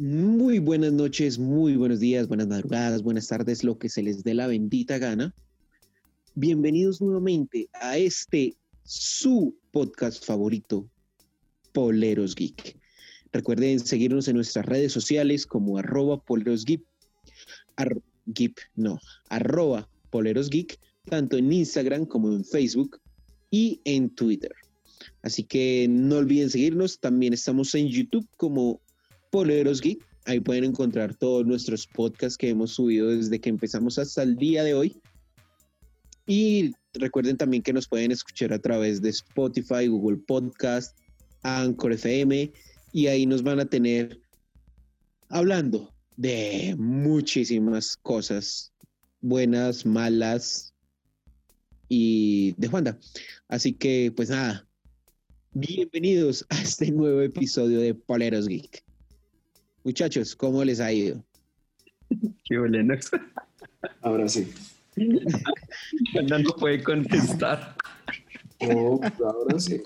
Muy buenas noches, muy buenos días, buenas madrugadas, buenas tardes, lo que se les dé la bendita gana. Bienvenidos nuevamente a este su podcast favorito, Poleros Geek. Recuerden seguirnos en nuestras redes sociales como arroba Poleros Geek, no, arroba Poleros Geek, tanto en Instagram como en Facebook y en Twitter. Así que no olviden seguirnos. También estamos en YouTube como Poleros Geek. Ahí pueden encontrar todos nuestros podcasts que hemos subido desde que empezamos hasta el día de hoy. Y recuerden también que nos pueden escuchar a través de Spotify, Google Podcast, Anchor FM y ahí nos van a tener hablando de muchísimas cosas buenas, malas y de Juanda. Así que pues nada, bienvenidos a este nuevo episodio de Poleros Geek. Muchachos, ¿cómo les ha ido? Qué bueno. Ahora sí. no puede contestar. Oh, ahora sí.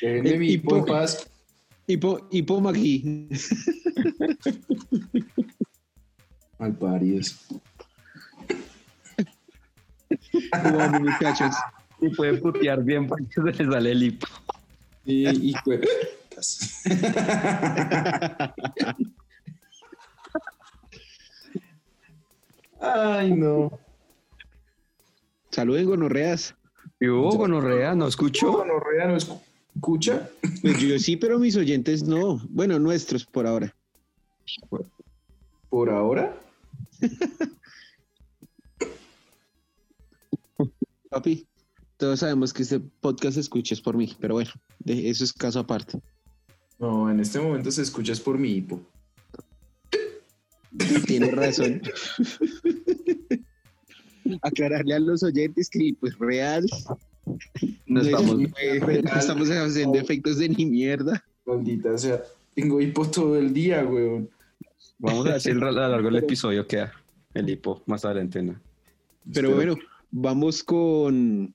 Déjenme mi hipo, paz. Hipo, hipo Maggi. Malparidos. Bueno, muchachos. Y puede putear bien para que se le sale el hipo. Y, y Ay, no. Saluden gonorreas. Yo, gonorrea, ¿no escucho? Gonorrea no escucha. Pues yo sí, pero mis oyentes no. Bueno, nuestros por ahora. ¿Por ahora? Papi, todos sabemos que este podcast se escucha es por mí, pero bueno, de eso es caso aparte. No, en este momento se escucha es por mi hipo. Tienes razón. Aclararle a los oyentes que, pues, real. No estamos, no estamos haciendo efectos de ni mierda. Maldita sea. Tengo hipo todo el día, weón. Vamos a decir a lo largo del episodio que el hipo más adelante, ¿no? Pero bueno, vamos con.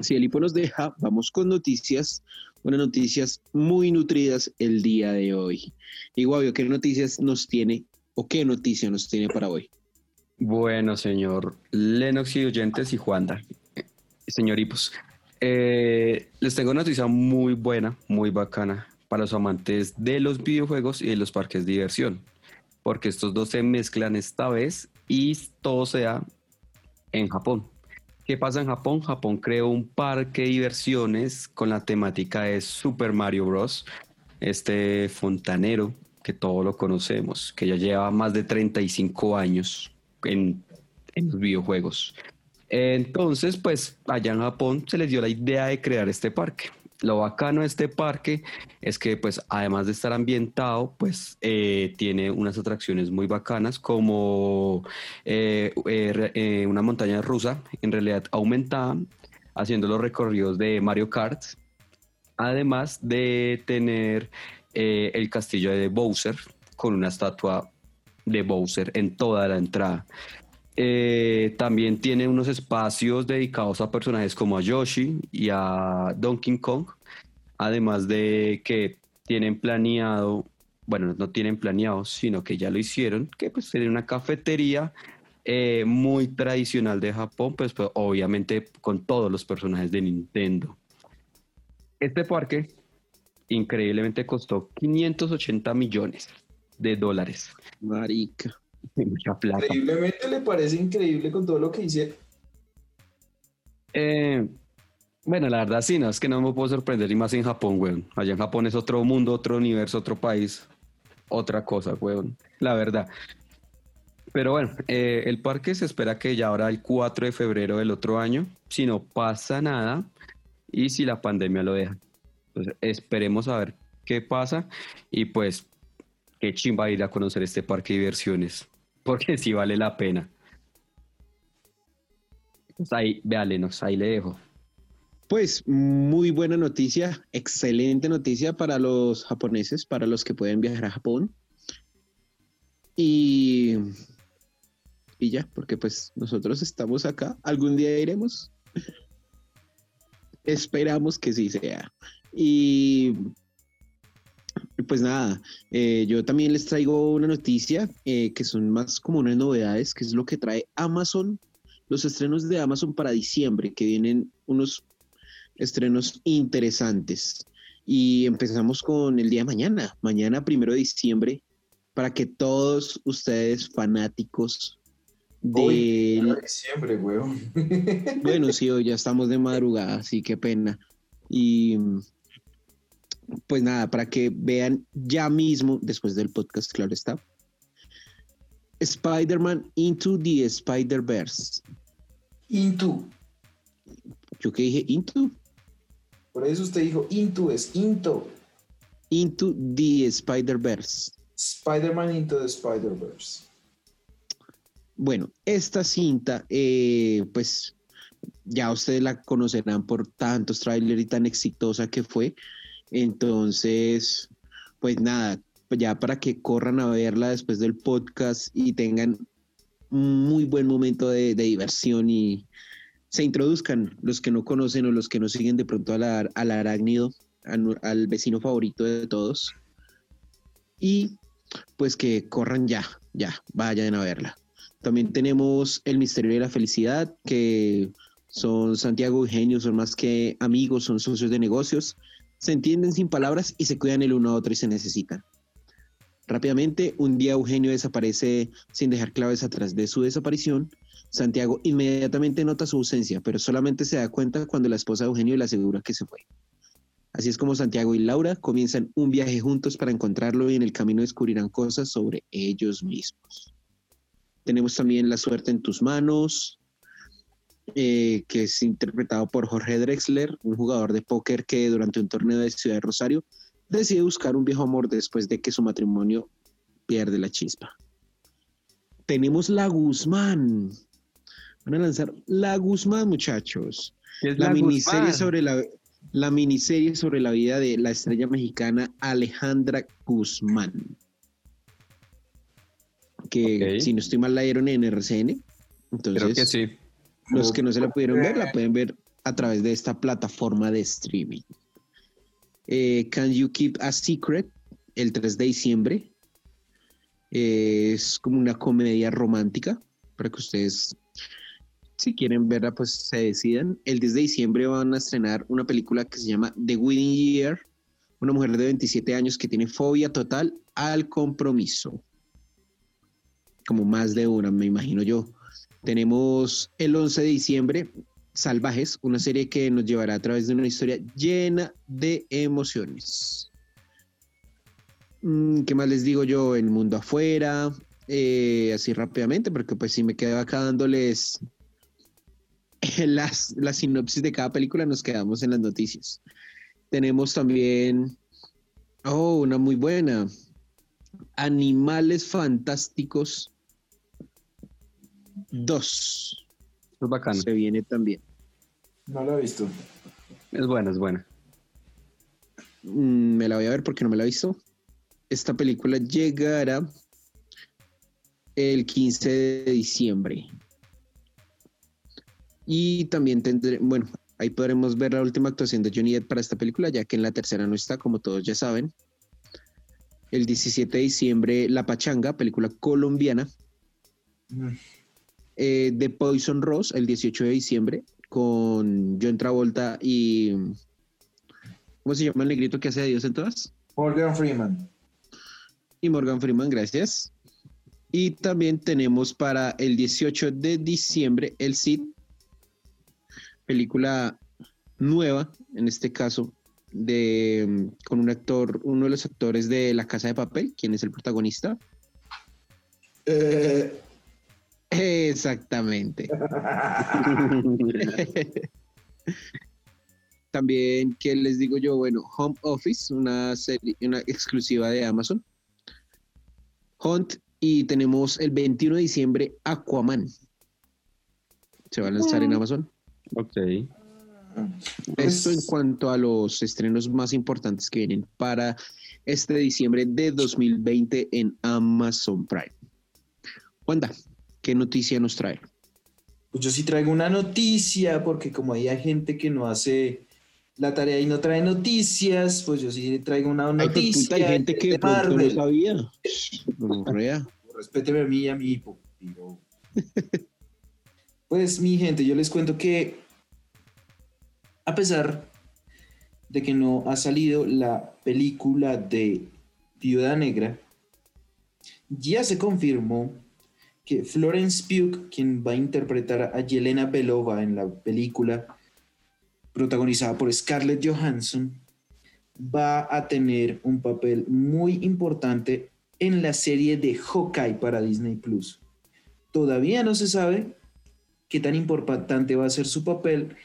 Si el hipo nos deja, vamos con noticias. Unas noticias muy nutridas el día de hoy. Y Guavio, ¿qué noticias nos tiene o qué noticia nos tiene para hoy? Bueno, señor Lennox y oyentes y Juanda, señor Hipos, eh, les tengo una noticia muy buena, muy bacana para los amantes de los videojuegos y de los parques de diversión, porque estos dos se mezclan esta vez y todo se da en Japón. ¿Qué pasa en Japón? Japón creó un parque de diversiones con la temática de Super Mario Bros. Este fontanero que todos lo conocemos, que ya lleva más de 35 años en, en los videojuegos. Entonces, pues allá en Japón se les dio la idea de crear este parque. Lo bacano de este parque es que, pues, además de estar ambientado, pues, eh, tiene unas atracciones muy bacanas como eh, eh, una montaña rusa, en realidad aumentada, haciendo los recorridos de Mario Kart, además de tener el castillo de Bowser con una estatua de Bowser en toda la entrada. Eh, también tiene unos espacios dedicados a personajes como a Yoshi y a Donkey Kong, además de que tienen planeado, bueno, no tienen planeado, sino que ya lo hicieron, que pues tiene una cafetería eh, muy tradicional de Japón, pues, pues obviamente con todos los personajes de Nintendo. Este parque increíblemente costó 580 millones de dólares. Marica. Mucha plata. Increíblemente le parece increíble con todo lo que hice. Eh, bueno, la verdad sí, no, es que no me puedo sorprender y más en Japón, weón. Allá en Japón es otro mundo, otro universo, otro país, otra cosa, weón. La verdad. Pero bueno, eh, el parque se espera que ya ahora el 4 de febrero del otro año, si no pasa nada y si la pandemia lo deja. Entonces, esperemos a ver qué pasa y pues qué chimba ir a conocer este parque de diversiones, porque sí vale la pena. Pues ahí, vea ahí le dejo. Pues muy buena noticia, excelente noticia para los japoneses, para los que pueden viajar a Japón. Y, y ya, porque pues nosotros estamos acá, algún día iremos. Esperamos que sí sea. Y pues nada, eh, yo también les traigo una noticia eh, que son más como unas novedades, que es lo que trae Amazon, los estrenos de Amazon para diciembre, que vienen unos estrenos interesantes. Y empezamos con el día de mañana, mañana primero de diciembre, para que todos ustedes fanáticos de... Hoy, diciembre, weón. Bueno, sí, hoy ya estamos de madrugada, sí, qué pena. Y pues nada, para que vean ya mismo, después del podcast, claro está, Spider-Man Into the Spider-Verse. Into. ¿Yo qué dije? Into. Por eso usted dijo Into, es Into. Into the Spider-Verse. Spider-Man Into the Spider-Verse. Bueno, esta cinta, eh, pues ya ustedes la conocerán por tantos trailers y tan exitosa que fue. Entonces, pues nada, ya para que corran a verla después del podcast y tengan un muy buen momento de, diversión y se introduzcan los que no conocen o los que no siguen de pronto al, al arácnido, al vecino favorito de todos. Y pues que corran ya, ya, vayan a verla. También tenemos El Misterio de la Felicidad, que son Santiago Eugenio, son más que amigos, son socios de negocios, se entienden sin palabras y se cuidan el uno a otro y se necesitan. Rápidamente, un día Eugenio desaparece sin dejar claves atrás de su desaparición. Santiago inmediatamente nota su ausencia, pero solamente se da cuenta cuando la esposa de Eugenio le asegura que se fue. Así es como Santiago y Laura comienzan un viaje juntos para encontrarlo y en el camino descubrirán cosas sobre ellos mismos. Tenemos también La suerte en tus manos, eh, que es interpretado por Jorge Drexler, un jugador de póker que durante un torneo de Ciudad de Rosario decide buscar un viejo amor después de que su matrimonio pierde la chispa. Tenemos La Guzmán. Van a lanzar La Guzmán, muchachos. la, miniserie sobre la, la miniserie sobre la vida de la estrella mexicana Alejandra Guzmán. Que si no estoy mal la dieron en RCN. Entonces, Creo que sí. Los que no se la pudieron ver, la pueden ver a través de esta plataforma de streaming. Eh, Can You Keep a Secret? El 3 de diciembre. Eh, es como una comedia romántica para que ustedes, si quieren verla, pues se decidan. El 10 de diciembre van a estrenar una película que se llama The Wedding Year. Una mujer de 27 años que tiene fobia total al compromiso. Como más de una, me imagino yo. Tenemos el 11 de diciembre, Salvajes, una serie que nos llevará a través de una historia llena de emociones. Mm, ¿Qué más les digo yo? El mundo afuera, eh, así rápidamente, porque pues si me quedo acá dándoles las, la sinopsis de cada película, nos quedamos en las noticias. Tenemos también, oh, una muy buena, Animales Fantásticos Dos. Es bacano. Se viene también. No lo he visto. Es buena, es buena. Mm, me la voy a ver porque no me la he visto. Esta película llegará el 15 de diciembre. Y también tendré, bueno, ahí podremos ver la última actuación de Johnny Depp para esta película, ya que en la tercera no está, como todos ya saben. El 17 de diciembre, La Pachanga, película colombiana. Mm eh, de Poison Rose el 18 de diciembre con John Travolta y. ¿Cómo se llama el negrito que hace de Dios en todas? Morgan Freeman. Y Morgan Freeman, gracias. Y también tenemos para el 18 de diciembre El Cid, película nueva, en este caso, de, con un actor, uno de los actores de La Casa de Papel, quien es el protagonista. Eh, Exactamente. También, ¿qué les digo yo? Bueno, Home Office, una serie, una exclusiva de Amazon. Hunt y tenemos el 21 de diciembre Aquaman. Se va a lanzar en mm. Amazon. Ok. Esto en cuanto a los estrenos más importantes que vienen para este diciembre de 2020 en Amazon Prime. Wanda, ¿Qué noticia nos trae? Pues yo sí traigo una noticia, porque como hay gente que no hace la tarea y no trae noticias, pues yo sí traigo una pues, noticia. hay gente que de pronto no Marvel. sabía. Respéteme a mí y a mi hipo. Pues mi gente, yo les cuento que a pesar de que no ha salido la película de Viuda Negra, ya se confirmó que Florence Pugh, quien va a interpretar a Yelena Belova en la película protagonizada por Scarlett Johansson, va a tener un papel muy importante en la serie de Hawkeye para Disney Plus. Todavía no se sabe qué tan importante va a ser su papel,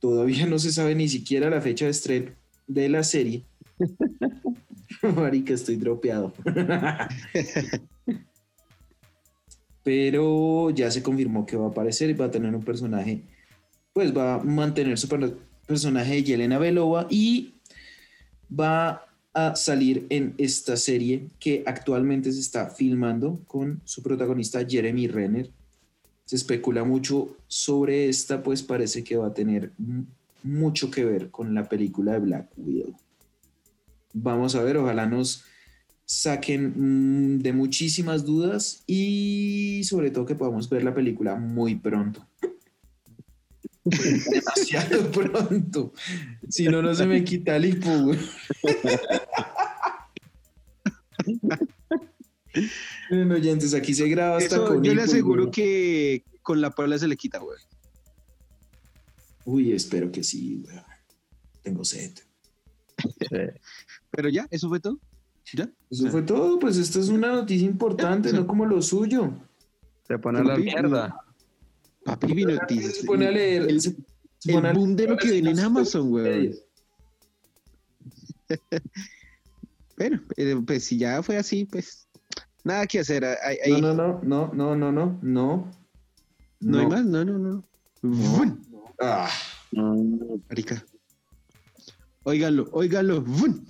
todavía no se sabe ni siquiera la fecha de estreno de la serie. Marica, estoy dropeado. Pero ya se confirmó que va a aparecer y va a tener un personaje, pues va a mantener su per- personaje de Yelena Belova y va a salir en esta serie que actualmente se está filmando con su protagonista Jeremy Renner. Se especula mucho sobre esta, pues parece que va a tener mucho que ver con la película de Black Widow. Vamos a ver, ojalá nos saquen mm, de muchísimas dudas y sobre todo que podamos ver la película muy pronto. Demasiado pronto. Si no, no se me quita el hipo. Miren, oyentes, aquí se graba hasta Eso, con yo le aseguro güey. que con la Paula se le quita, güey. Uy, espero que sí, güey. Tengo sed. Pero ya, eso fue todo. ¿Ya? Eso fue todo, pues esto es una noticia importante, no como lo suyo. Se pone a la mierda. Papi, mi noticia. Se pone a leer. El, se- el boom de lo que viene en Amazon, güey. Bueno, eh, pues si ya fue así, pues nada que hacer. No, no, no, no, no, no, no, no. no hay más, no, no, no. Vun, Ah, marica. Óiganlo, óiganlo. Vun.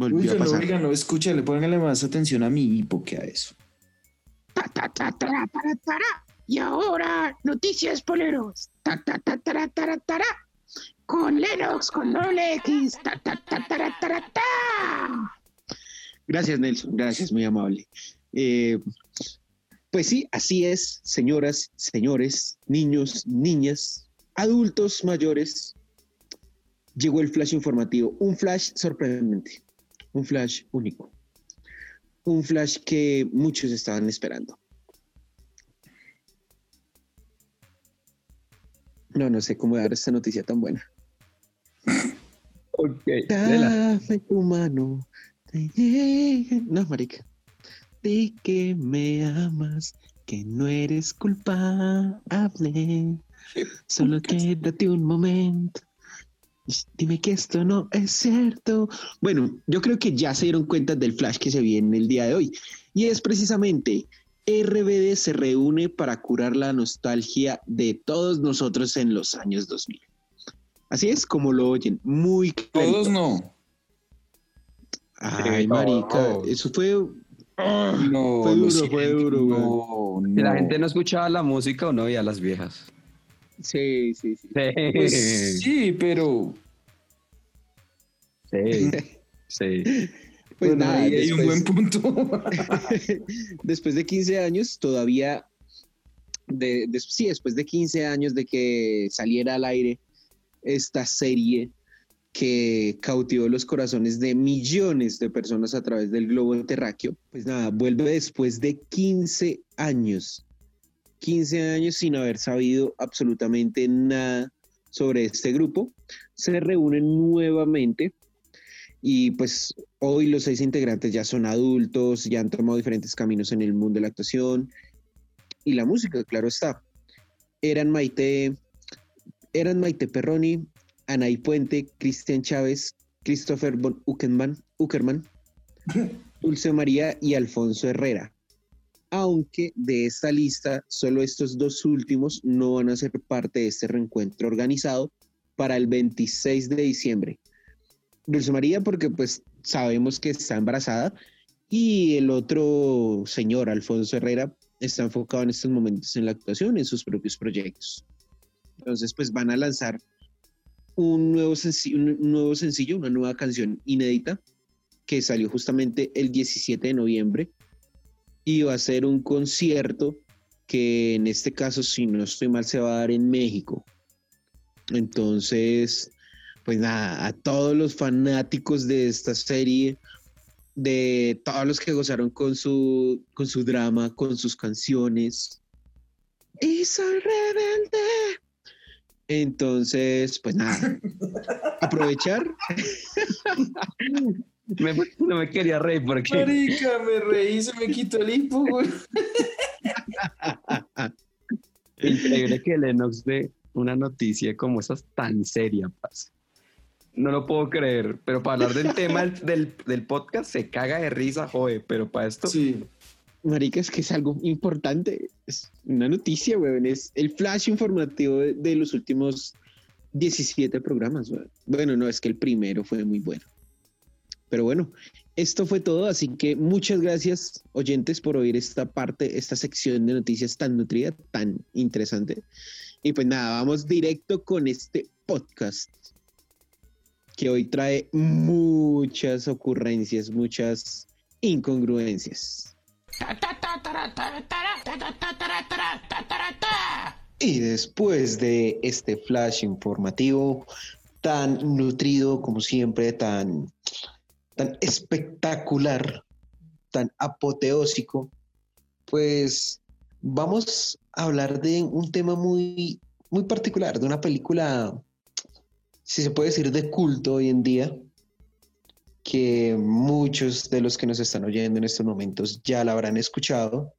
Volvió a Óiganlo, pasar. óiganlo, escúchale, pónganle más atención a mi hipo que a eso. Ta, ta, ta, tara, para, tara. Y ahora, noticias poleros. Ta, ta, ta, tara, tara, tara. Con Lennox, con doble X. Ta, ta, ta, tara, tara, ta. Gracias, Nelson. Gracias, muy amable. Eh, pues sí, así es, señoras, señores, niños, niñas, adultos mayores. Llegó el flash informativo, un flash sorprendente, un flash único, un flash que muchos estaban esperando. No, no sé cómo dar esta noticia tan buena. Ok. Dame tu mano. No, marica. Di que me amas, que no eres culpable. Solo quédate un momento. Dime que esto no es cierto. Bueno, yo creo que ya se dieron cuenta del flash que se viene el día de hoy. Y es precisamente RBD se reúne para curar la nostalgia de todos nosotros en los años 2000. Así es como lo oyen, muy clarito. Todos no. Ay, marica, eso fue. No, Fue duro, fue duro, no, Si la no. gente no escuchaba la música o no veía a las viejas. Sí, sí, sí. Pues sí, pero Sí. Sí. Pues bueno, nada, ahí hay un buen después, punto. después de 15 años, todavía. De, de- sí, después de 15 años de que saliera al aire esta serie que cautivó los corazones de millones de personas a través del globo terráqueo, pues nada, vuelve después de 15 años. 15 años sin haber sabido absolutamente nada sobre este grupo. Se reúnen nuevamente y pues hoy los seis integrantes ya son adultos, ya han tomado diferentes caminos en el mundo de la actuación y la música, claro está. Eran Maite, eran Maite Perroni, Anaí Puente, Cristian Chávez, Christopher von Uckerman, Uckerman, Dulce María y Alfonso Herrera. Aunque de esta lista, solo estos dos últimos no van a ser parte de este reencuentro organizado para el 26 de diciembre. Dulce María porque pues sabemos que está embarazada y el otro señor, Alfonso Herrera, está enfocado en estos momentos en la actuación, en sus propios proyectos. Entonces pues van a lanzar un nuevo, un nuevo sencillo, una nueva canción inédita que salió justamente el 17 de noviembre y va a ser un concierto que en este caso, si no estoy mal, se va a dar en México. Entonces, pues nada, a todos los fanáticos de esta serie, de todos los que gozaron con su, con su drama, con sus canciones. Y soy rebelde. Entonces, pues nada, aprovechar. Me- no me quería reír porque Marica, me reí, se me quitó el hipo, güey. increíble que Lennox dé una noticia como esa tan seria. No lo puedo creer, pero para hablar del tema del, del- del podcast se caga de risa, joder, pero para esto Sí. Marica, es que es algo importante. Es una noticia, weón. Es el flash informativo de, de los últimos 17 programas, weón. Bueno, no, es que el primero fue muy bueno. Pero bueno, esto fue todo. Así que muchas gracias, oyentes, por oír esta parte, esta sección de noticias tan nutrida, tan interesante. Y pues nada, vamos directo con este podcast que hoy trae muchas ocurrencias, muchas incongruencias. Y después de este flash informativo tan nutrido como siempre, tan, tan espectacular, tan apoteósico, pues vamos a hablar de un tema muy, muy particular, de una película, si se puede decir, de culto hoy en día, que muchos de los que nos están oyendo en estos momentos ya la habrán escuchado.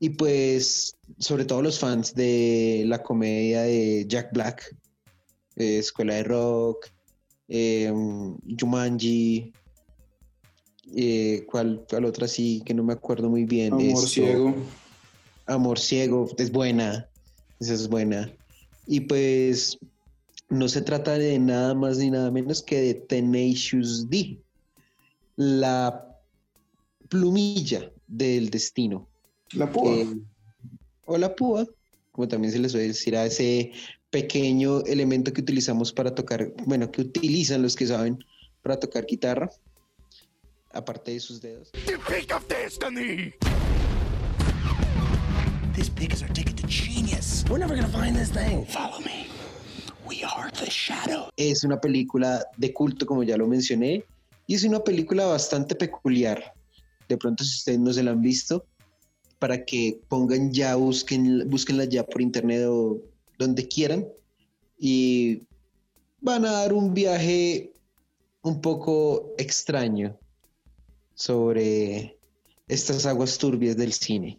Y pues, sobre todo los fans de la comedia de Jack Black, eh, Escuela de Rock, eh, Jumanji, eh, ¿cuál, cuál otra sí que no me acuerdo muy bien? Amor Esto, ciego. Amor Ciego, es buena, esa es buena. Y pues no se trata de nada más ni nada menos que de Tenacious D, la plumilla del destino. La púa. Eh, o la púa, como también se les suele decir a ese pequeño elemento que utilizamos para tocar, bueno, que utilizan los que saben para tocar guitarra, aparte de sus dedos. This pig is our ticket to genius. We're never gonna find this thing. Follow me. We are the shadow. Es una película de culto, como ya lo mencioné, y es una película bastante peculiar. De pronto, si ustedes no se la han visto, para que pongan ya, busquen, búsquenla ya por internet o donde quieran, y van a dar un viaje un poco extraño sobre estas aguas turbias del cine.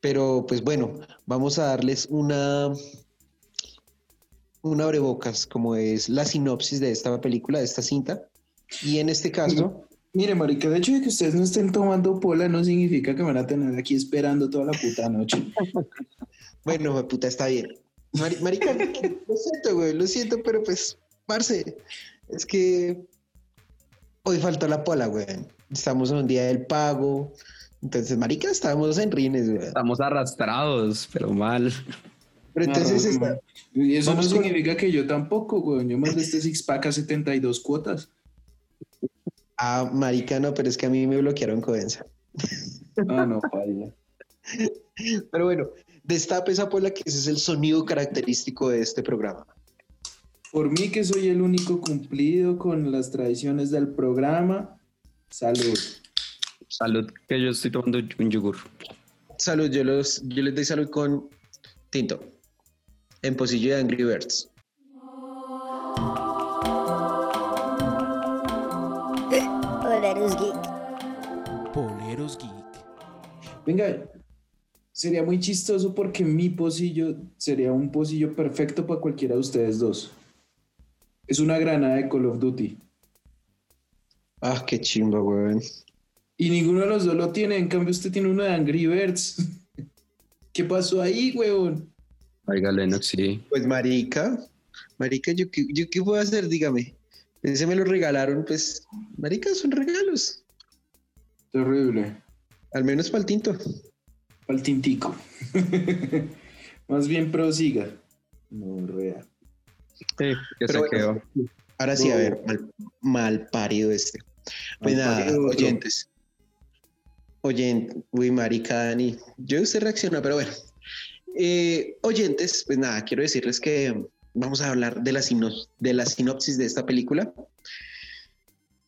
Pero pues bueno, vamos a darles una, un abrebocas, como es la sinopsis de esta película, de esta cinta. Y en este caso, Mire, marica, de hecho de que ustedes no estén tomando pola no significa que me van a tener aquí esperando toda la puta noche. bueno, puta, está bien. Mari- marica, lo siento, güey, lo siento, pero pues, Marce, es que hoy faltó la pola, güey. Estamos en un día del pago. Entonces, marica, estábamos en rines, güey. estamos arrastrados, pero mal. Pero entonces Ah, está, Y eso no con- significa que yo tampoco, güey. Yo mandé este six pack a 72 cuotas. Ah, marica, no, pero es que a mí me bloquearon Codensa. Ah, no, falla. Pero bueno, destape esa pola que ese es el sonido característico de este programa. Por mí que soy el único cumplido con las tradiciones del programa. Salud. Salud, que yo estoy tomando un yogur. Salud, yo, los, yo les doy salud con tinto. En pocillo de Angry Birds. Venga, sería muy chistoso porque mi pocillo sería un pocillo perfecto para cualquiera de ustedes dos. Es una granada de Call of Duty. Ah, qué chimba, weón. Y ninguno de los dos lo tiene. En cambio, usted tiene uno de Angry Birds. ¿Qué pasó ahí, weón? Oiga, Lennox, sí. Pues marica, marica, ¿yo qué, yo qué puedo hacer? Dígame. Ese me lo regalaron, pues, marica, son regalos. Terrible. Al menos para el tinto. Al tintico. Más bien prosiga. No, real. Sí, que Pero se bueno, quedó. Ahora sí, a ver, mal, mal parido este. Pues Mal nada, parido otro. oyentes. Oyentes, uy, marica, Dani. Yo usted reacciona, pero bueno. Eh, oyentes, pues nada, quiero decirles que vamos a hablar de la, sino- de la sinopsis de esta película.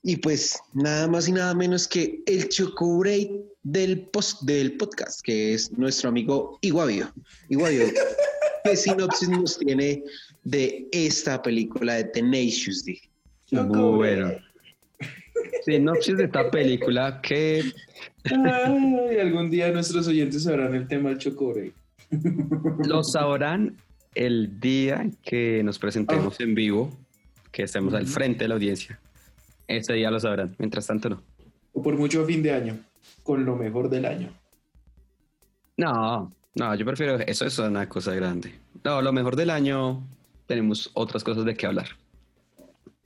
Y pues nada más y nada menos que el Choco Break del, post, del podcast, que es nuestro amigo Iguavio. Iguavio, ¿qué sinopsis nos tiene de esta película de Tenacious D? Bueno. Sinopsis de esta película que Ay, algún día nuestros oyentes sabrán el tema del chocore. lo sabrán el día que nos presentemos en vivo, que estemos al frente de la audiencia. Ese día lo sabrán. Mientras tanto, no. O por mucho fin de año, con lo mejor del año. No, no, yo prefiero eso, eso es una cosa grande. No, lo mejor del año tenemos otras cosas de qué hablar.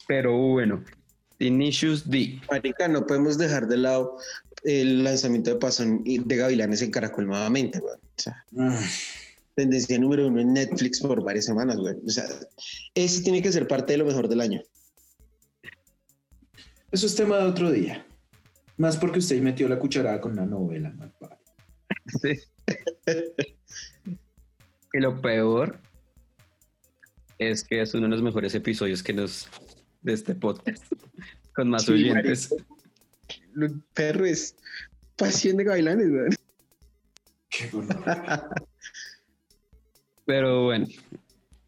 Pero bueno, Initius D. Marica, no podemos dejar de lado el lanzamiento de Pasón y de Gavilanes en Caracol nuevamente, güey. O sea, Ah, tendencia número uno en Netflix por varias semanas, güey. O sea, ese tiene que ser parte de lo mejor del año. Eso es tema de otro día. Más porque usted metió la cucharada con la novela, mal parido. Sí. y lo peor es que es uno de los mejores episodios que nos de este podcast con más Sí, oyentes. El perro es pasión de Gavilanes, güey. Qué. Pero bueno,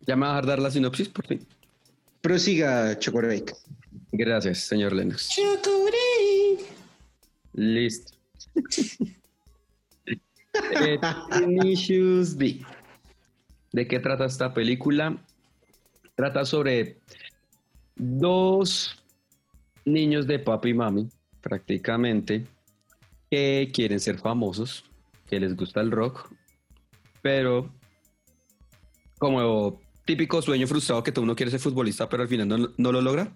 ya me va a dejar dar la sinopsis por fin. Prosiga, Chocorake. Gracias, señor Lennox. Listo. Eh, Tenacious D. ¿De qué trata esta película? Trata sobre dos niños de papi y mami, prácticamente, que quieren ser famosos, que les gusta el rock, pero como típico sueño frustrado que todo uno quiere ser futbolista, pero al final no, no lo logra.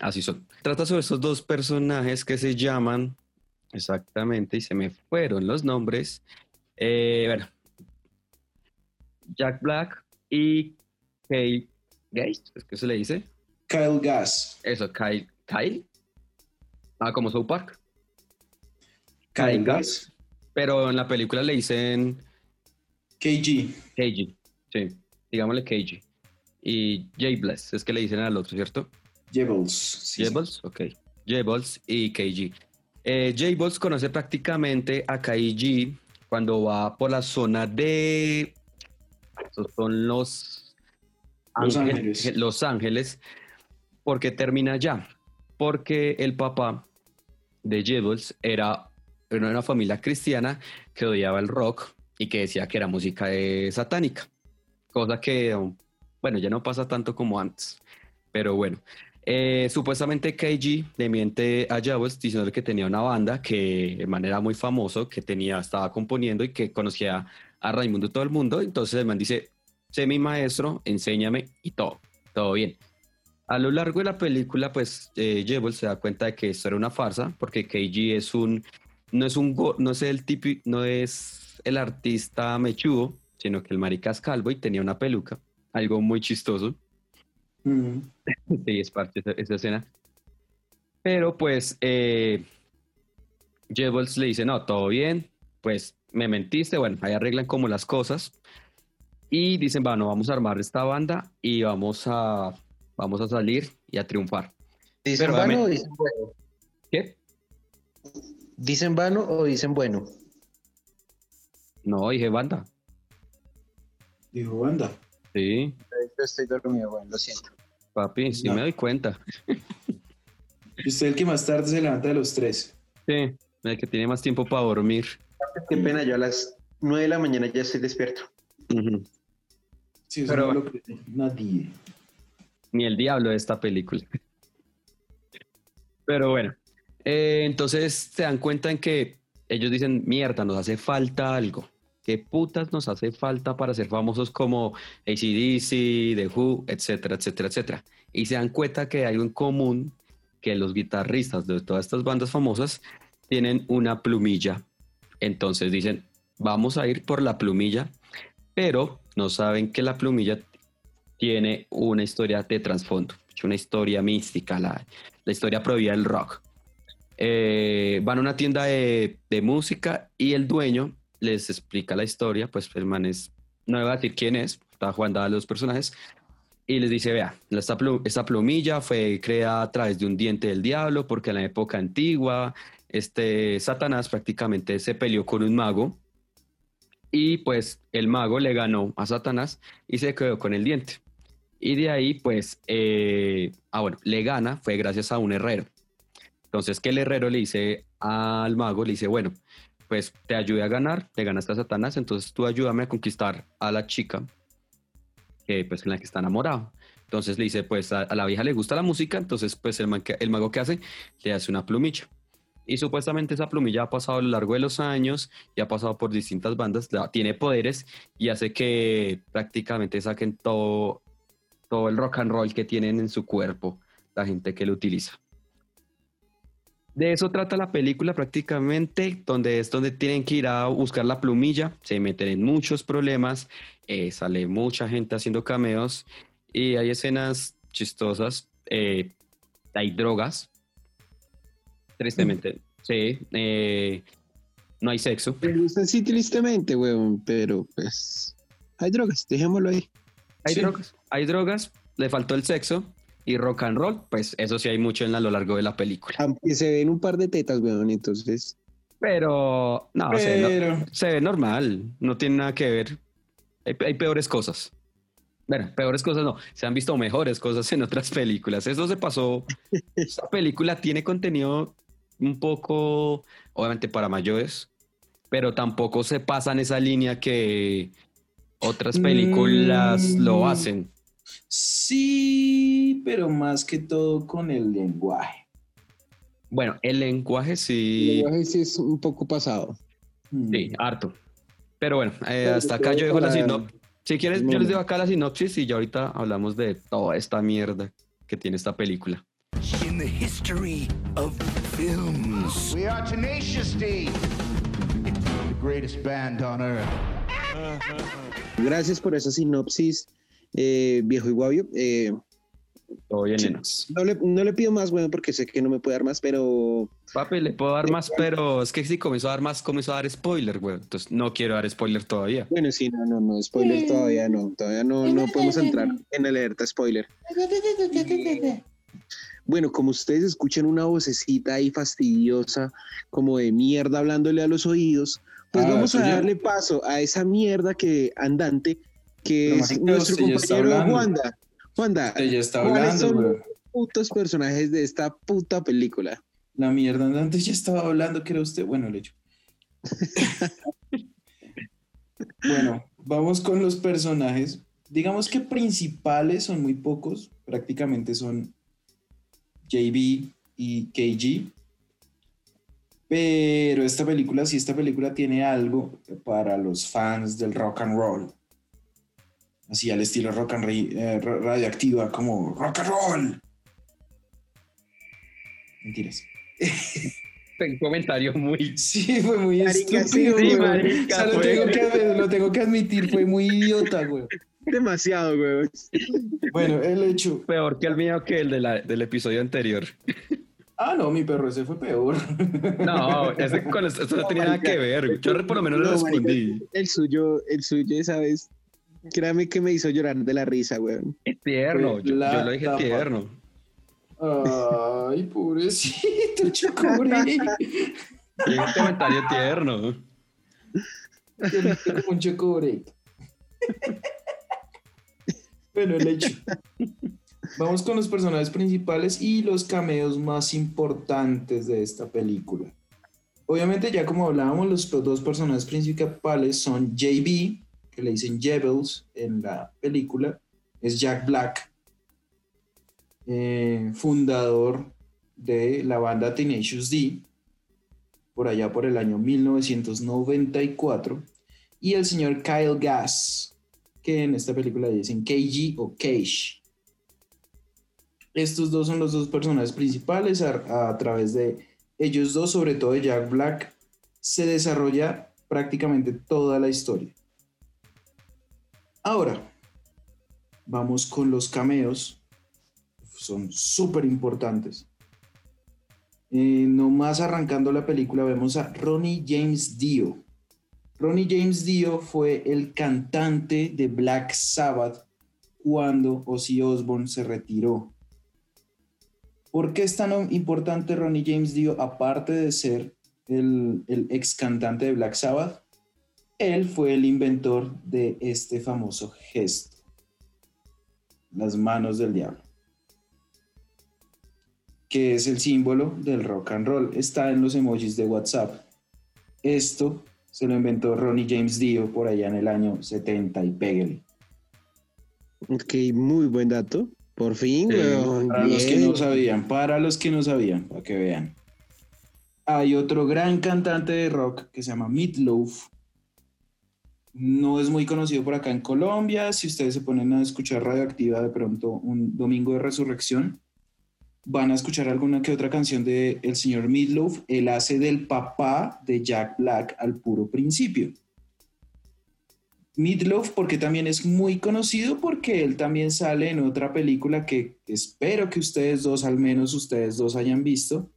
Así son. Trata sobre estos dos personajes que se llaman exactamente, y se me fueron los nombres. Eh, bueno, Jack Black y Kyle Gates, es que se le dice. Kyle Gas. Eso, Kyle. Kyle. Ah, como South Park. Kyle Kyle Gas. Pero en la película le dicen KG. KG. Sí, digámosle KG. Y J Bless, es que le dicen al otro, ¿cierto? Jebels. Sí, Jables, ok. Jables y KG. Eh, Jables conoce prácticamente a KG cuando va por la zona de. Esos son los. Los Ángel- Ángeles. Los Ángeles. Porque termina allá. Porque el papá de Jables era era una familia cristiana que odiaba el rock y que decía que era música eh, satánica. Cosa que, bueno, ya no pasa tanto como antes. Pero bueno, eh, supuestamente KG le miente a Jables diciéndole que tenía una banda que de manera muy famoso, que tenía, estaba componiendo y que conocía a Raimundo todo el mundo. Entonces el man dice, sé mi maestro, enséñame y todo, todo bien. A lo largo de la película, pues eh, se da cuenta de que esto era una farsa, porque KG es un, no es un, no es el tipo, no es el artista mechudo, sino que el marica es calvo y tenía una peluca, algo muy chistoso. Mm. Sí, es parte de esa, escena. Pero pues, eh, Jebels le dice, no, todo bien, pues me mentiste, bueno, ahí arreglan como las cosas. Y dicen, bueno, vamos a armar esta banda y vamos a, vamos a salir y a triunfar. ¿Dicen Pero vano o dicen bueno? ¿Qué? ¿Dicen vano o dicen bueno? No, dije banda. Dijo, banda. Sí, Yo estoy dormido, bueno, lo siento. Papi, sí No. me doy cuenta. Y usted el que más tarde se levanta de los tres. Sí, el que tiene más tiempo para dormir. Qué pena, yo a las 9 de la mañana ya estoy despierto. Sí, eso Pero no lo cree nadie. ni el diablo de esta película. Pero bueno, eh, entonces se dan cuenta en que ellos dicen, mierda, nos hace falta algo. ¿Qué putas nos hace falta para ser famosos como ACDC, The Who, etcétera, etcétera, etcétera? Y se dan cuenta que hay en común, que los guitarristas de todas estas bandas famosas tienen una plumilla. Entonces dicen, vamos a ir por la plumilla, pero no saben que la plumilla tiene una historia de trasfondo, una historia mística, la, historia prohibida del rock. Eh, van a una tienda de música y el dueño les explica la historia, pues el no va a decir quién es, está jugando a los personajes, y les dice, vea, esta, plu- esta plumilla fue creada a través de un diente del diablo, porque en la época antigua, este Satanás prácticamente se peleó con un mago, y pues el mago le ganó a Satanás y se quedó con el diente. Y de ahí, pues, eh, ah, bueno, le gana, fue gracias a un herrero. Entonces, que el herrero le dice al mago, le dice, bueno, pues te ayudé a ganar, te ganaste a Satanás, entonces tú ayúdame a conquistar a la chica que pues en la que está enamorado. Entonces le dice, pues a, la vieja le gusta la música, entonces pues el, mago que hace, le hace una plumilla. Y supuestamente esa plumilla ha pasado a lo largo de los años y ha pasado por distintas bandas, tiene poderes y hace que prácticamente saquen todo, todo el rock and roll que tienen en su cuerpo la gente que lo utiliza. De eso trata la película prácticamente, donde es donde tienen que ir a buscar la plumilla, se meten en muchos problemas, eh, sale mucha gente haciendo cameos y hay escenas chistosas, eh, hay drogas, tristemente, sí, eh, no hay sexo, sí tristemente, weón, pero pues hay drogas, dejémoslo ahí. hay Sí. drogas, hay drogas, le faltó el sexo y rock and roll, pues eso sí hay mucho en a lo largo de la película. Aunque se ven un par de tetas, weón, entonces Pero no, se ve, no- Pero, se ve normal, no tiene nada que ver. Hay, hay peores cosas. Bueno, peores cosas no, se han visto mejores cosas en otras películas. Eso se pasó. Esta película tiene contenido un poco, obviamente para mayores, pero tampoco se pasa en esa línea que otras películas lo Mm. hacen. Sí, pero más que todo con el lenguaje. Bueno, el lenguaje el sí, lenguaje sí es un poco pasado. Mm. sí, harto. Pero bueno, eh, Pero hasta acá yo dejo la sinopsis. Si quieres, yo les dejo acá la sinopsis y ya ahorita hablamos de toda esta mierda que tiene esta película. In the history of films. We are Tenacious D, the greatest band on earth. Gracias por esa sinopsis, eh, viejo y guavio. Eh, Todo bien, Sí. Lennox. no, le, no le pido más, weón, porque sé que no me puede dar más, pero Papi, le puedo dar más, pero es que si comenzó a dar más, comenzó a dar spoiler, güey. Entonces no quiero dar spoiler todavía. bueno, sí, no, no, no, spoiler todavía no, todavía no, no podemos entrar en alerta spoiler. Bueno, como ustedes escuchan una vocecita ahí fastidiosa, como de mierda hablándole a los oídos, pues Ah, vamos a darle paso a esa mierda que andante que es nuestro compañero. Juanda. Juanda, está ¿cuáles hablando, son los putos personajes de esta puta película? La mierda, antes ya estaba hablando, que era usted. Bueno, le echo. bueno, vamos con los personajes. Digamos que principales son muy pocos, prácticamente son JB y KG. Pero esta película, sí, esta película tiene algo para los fans del rock and roll. Así al estilo rock and ri- eh, ra- radioactiva, como rock and roll. Mentiras. Un comentario muy. Sí, fue muy Marica, estúpido, sí, marica, O sea, lo, tengo que, lo tengo que admitir, fue muy idiota, güey. Demasiado, güey. Bueno, el hecho. Peor que el mío que el de la- del episodio anterior. Ah, no, mi perro, ese fue peor. No, ese con esto, esto no No, tenía nada que ver. Yo por lo menos le No, respondí. El suyo, el suyo esa vez, créame que me hizo llorar de la risa, güey. Es tierno. Yo, La yo lo dije tierno. Ay, pobrecito, chocoré. Y un comentario tierno. Un chocoré. Bueno, el hecho. Vamos con los personajes principales y los cameos más importantes de esta película. Obviamente, ya como hablábamos, los dos personajes principales son JB, que le dicen Jebels en la película, es Jack Black, eh, fundador de la banda Tenacious D, por allá por el año 1994, y el señor Kyle Gass, que en esta película le dicen KG o Cage. Estos dos son los dos personajes principales. A, a través de ellos dos, sobre todo de Jack Black, se desarrolla prácticamente toda la historia. Ahora, vamos con los cameos. Son súper importantes. Eh, nomás arrancando la película vemos a Ronnie James Dio. Ronnie James Dio fue el cantante de Black Sabbath cuando Ozzy Osbourne se retiró. ¿Por qué es tan importante Ronnie James Dio aparte de ser el, el ex cantante de Black Sabbath? Él fue el inventor de este famoso gesto, las manos del diablo, que es el símbolo del rock and roll. Está en los emojis de WhatsApp. Esto se lo inventó Ronnie James Dio por allá en el año 70 y pégale. Ok, muy buen dato. Por fin, Sí, weón. Para los que no sabían, para los que no sabían, para que vean. Hay otro gran cantante de rock que se llama Meatloaf. No es muy conocido por acá en Colombia. Si ustedes se ponen a escuchar Radioactiva de pronto un domingo de resurrección, van a escuchar alguna que otra canción de el señor Meatloaf. Él hace del papá de Jack Black al puro principio. Meatloaf porque también es muy conocido porque él también sale en otra película que espero que ustedes dos, al menos ustedes dos hayan visto,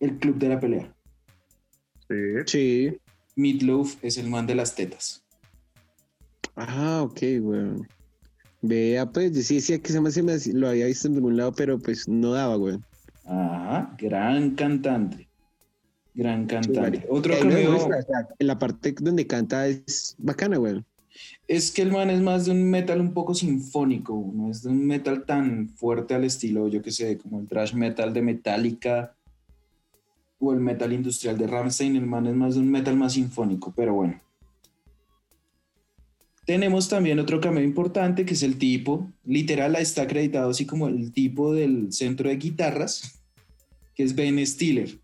El Club de la Pelea. Sí. Meatloaf es el man de las tetas. Ah, ok, weón. Vea, pues, yo sí decía que se me, se me lo había visto en algún lado, pero pues no daba, weón. Ajá, gran cantante. Gran cantante. Otro Ahí lo cameo demuestra, o sea, en la parte donde canta es bacana, weón. es que el man es más de un metal un poco sinfónico, no es de un metal tan fuerte al estilo, yo que sé, como el thrash metal de Metallica o el metal industrial de Rammstein, el man es más de un metal más sinfónico, pero bueno. Tenemos también otro cameo importante que es el tipo, literal está acreditado así como el tipo del centro de guitarras, que es Ben Stiller,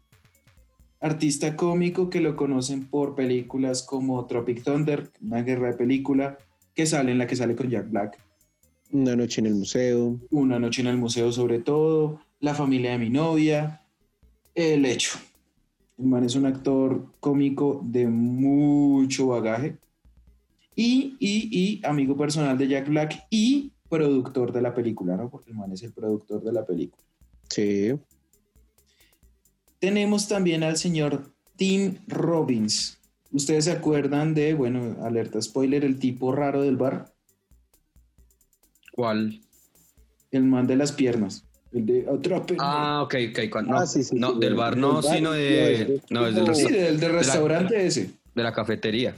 artista cómico que lo conocen por películas como Tropic Thunder, una guerra de película, que sale en la que sale con Jack Black, Una noche en el museo. Una noche en el museo sobre todo, La familia de mi novia, El hecho. El man es un actor cómico de mucho bagaje y, y, y amigo personal de Jack Black y productor de la película, ¿no? Porque el man es el productor de la película. Sí. Tenemos también al señor Tim Robbins. ¿Ustedes se acuerdan de, bueno, alerta spoiler, el tipo raro del bar? ¿Cuál? El man de las piernas. El de Atrápenme. Ah, ok, ok. No, Ah, sí, sí, no sí, del bar no, del bar, sino no, de. es- No, es del sí, del, del la- restaurante ese. de la cafetería.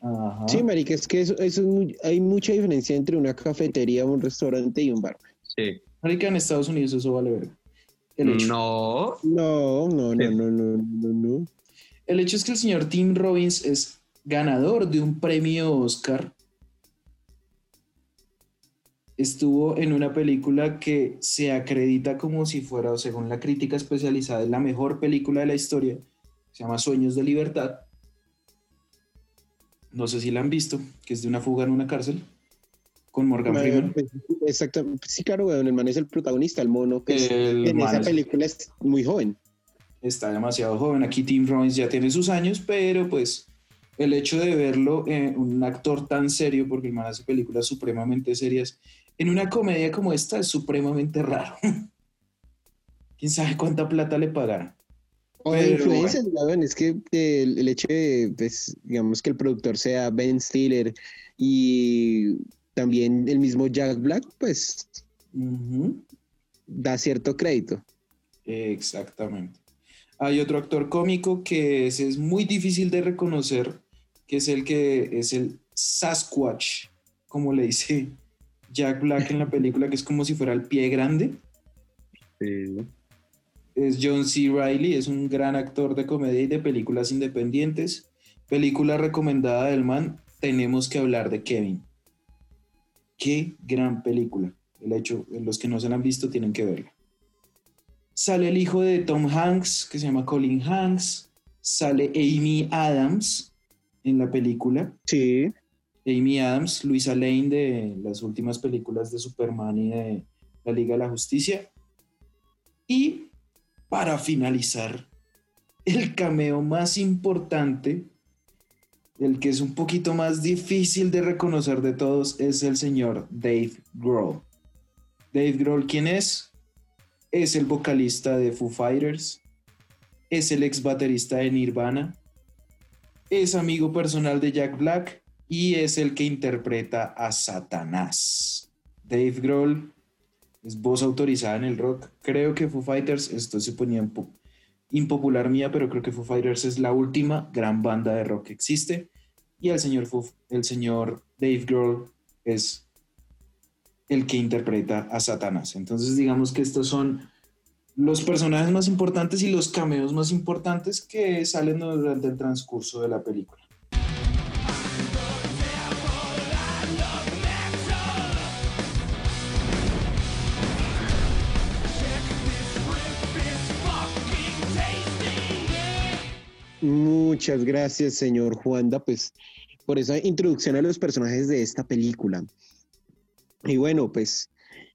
Ajá. Sí, marica, es que eso, eso es muy- hay mucha diferencia entre una cafetería, un restaurante y un bar. Sí. Marica, en Estados Unidos eso vale verga. El hecho. No. No, no, no, no, no, no, no. El hecho es que el señor Tim Robbins es ganador de un premio Oscar. Estuvo en una película que se acredita como si fuera, o según la crítica especializada, es la mejor película de la historia. Se llama Sueños de Libertad. No sé si la han visto, que es de una fuga en una cárcel con Morgan Freeman. Pues, Exacto. Sí, claro, weón, el man es el protagonista, el mono, que es- en man esa es- película es muy joven. está demasiado joven. Aquí Tim Robbins ya tiene sus años, pero pues el hecho de verlo en un actor tan serio, porque el man hace películas supremamente serias, en una comedia como esta es supremamente raro. ¿Quién sabe cuánta plata le pagaron? O de influencias, es que el, el hecho de, pues, digamos que el productor sea Ben Stiller y también el mismo Jack Black, pues da cierto crédito. Exactamente. Hay otro actor cómico que es, es muy difícil de reconocer, que es el que es el Sasquatch, como le dice Jack Black en la película, que es como si fuera el pie grande. Sí. Es John C. Reilly, es un gran actor de comedia y de películas independientes. Película recomendada del man, tenemos que hablar de Kevin. Qué gran película. El hecho, los que no se la han visto tienen que verla. Sale el hijo de Tom Hanks, que se llama Colin Hanks. Sale Amy Adams en la película. Sí. Amy Adams, Luisa Lane de las últimas películas de Superman y de la Liga de la Justicia. Y para finalizar, el cameo más importante el que es un poquito más difícil de reconocer de todos es el señor Dave Grohl. Dave Grohl, ¿quién es? Es el vocalista de Foo Fighters, es el ex baterista de Nirvana, es amigo personal de Jack Black y es el que interpreta a Satanás. Dave Grohl es voz autorizada en el rock. Creo que Foo Fighters, esto se ponía impopular mía, pero creo que Foo Fighters es la última gran banda de rock que existe. Y el señor, Foo- el señor Dave Grohl es el que interpreta a Satanás. Entonces digamos que estos son los personajes más importantes y los cameos más importantes que salen durante el transcurso de la película. Muchas gracias, señor Juanda, pues por esa introducción a los personajes de esta película. Y bueno, pues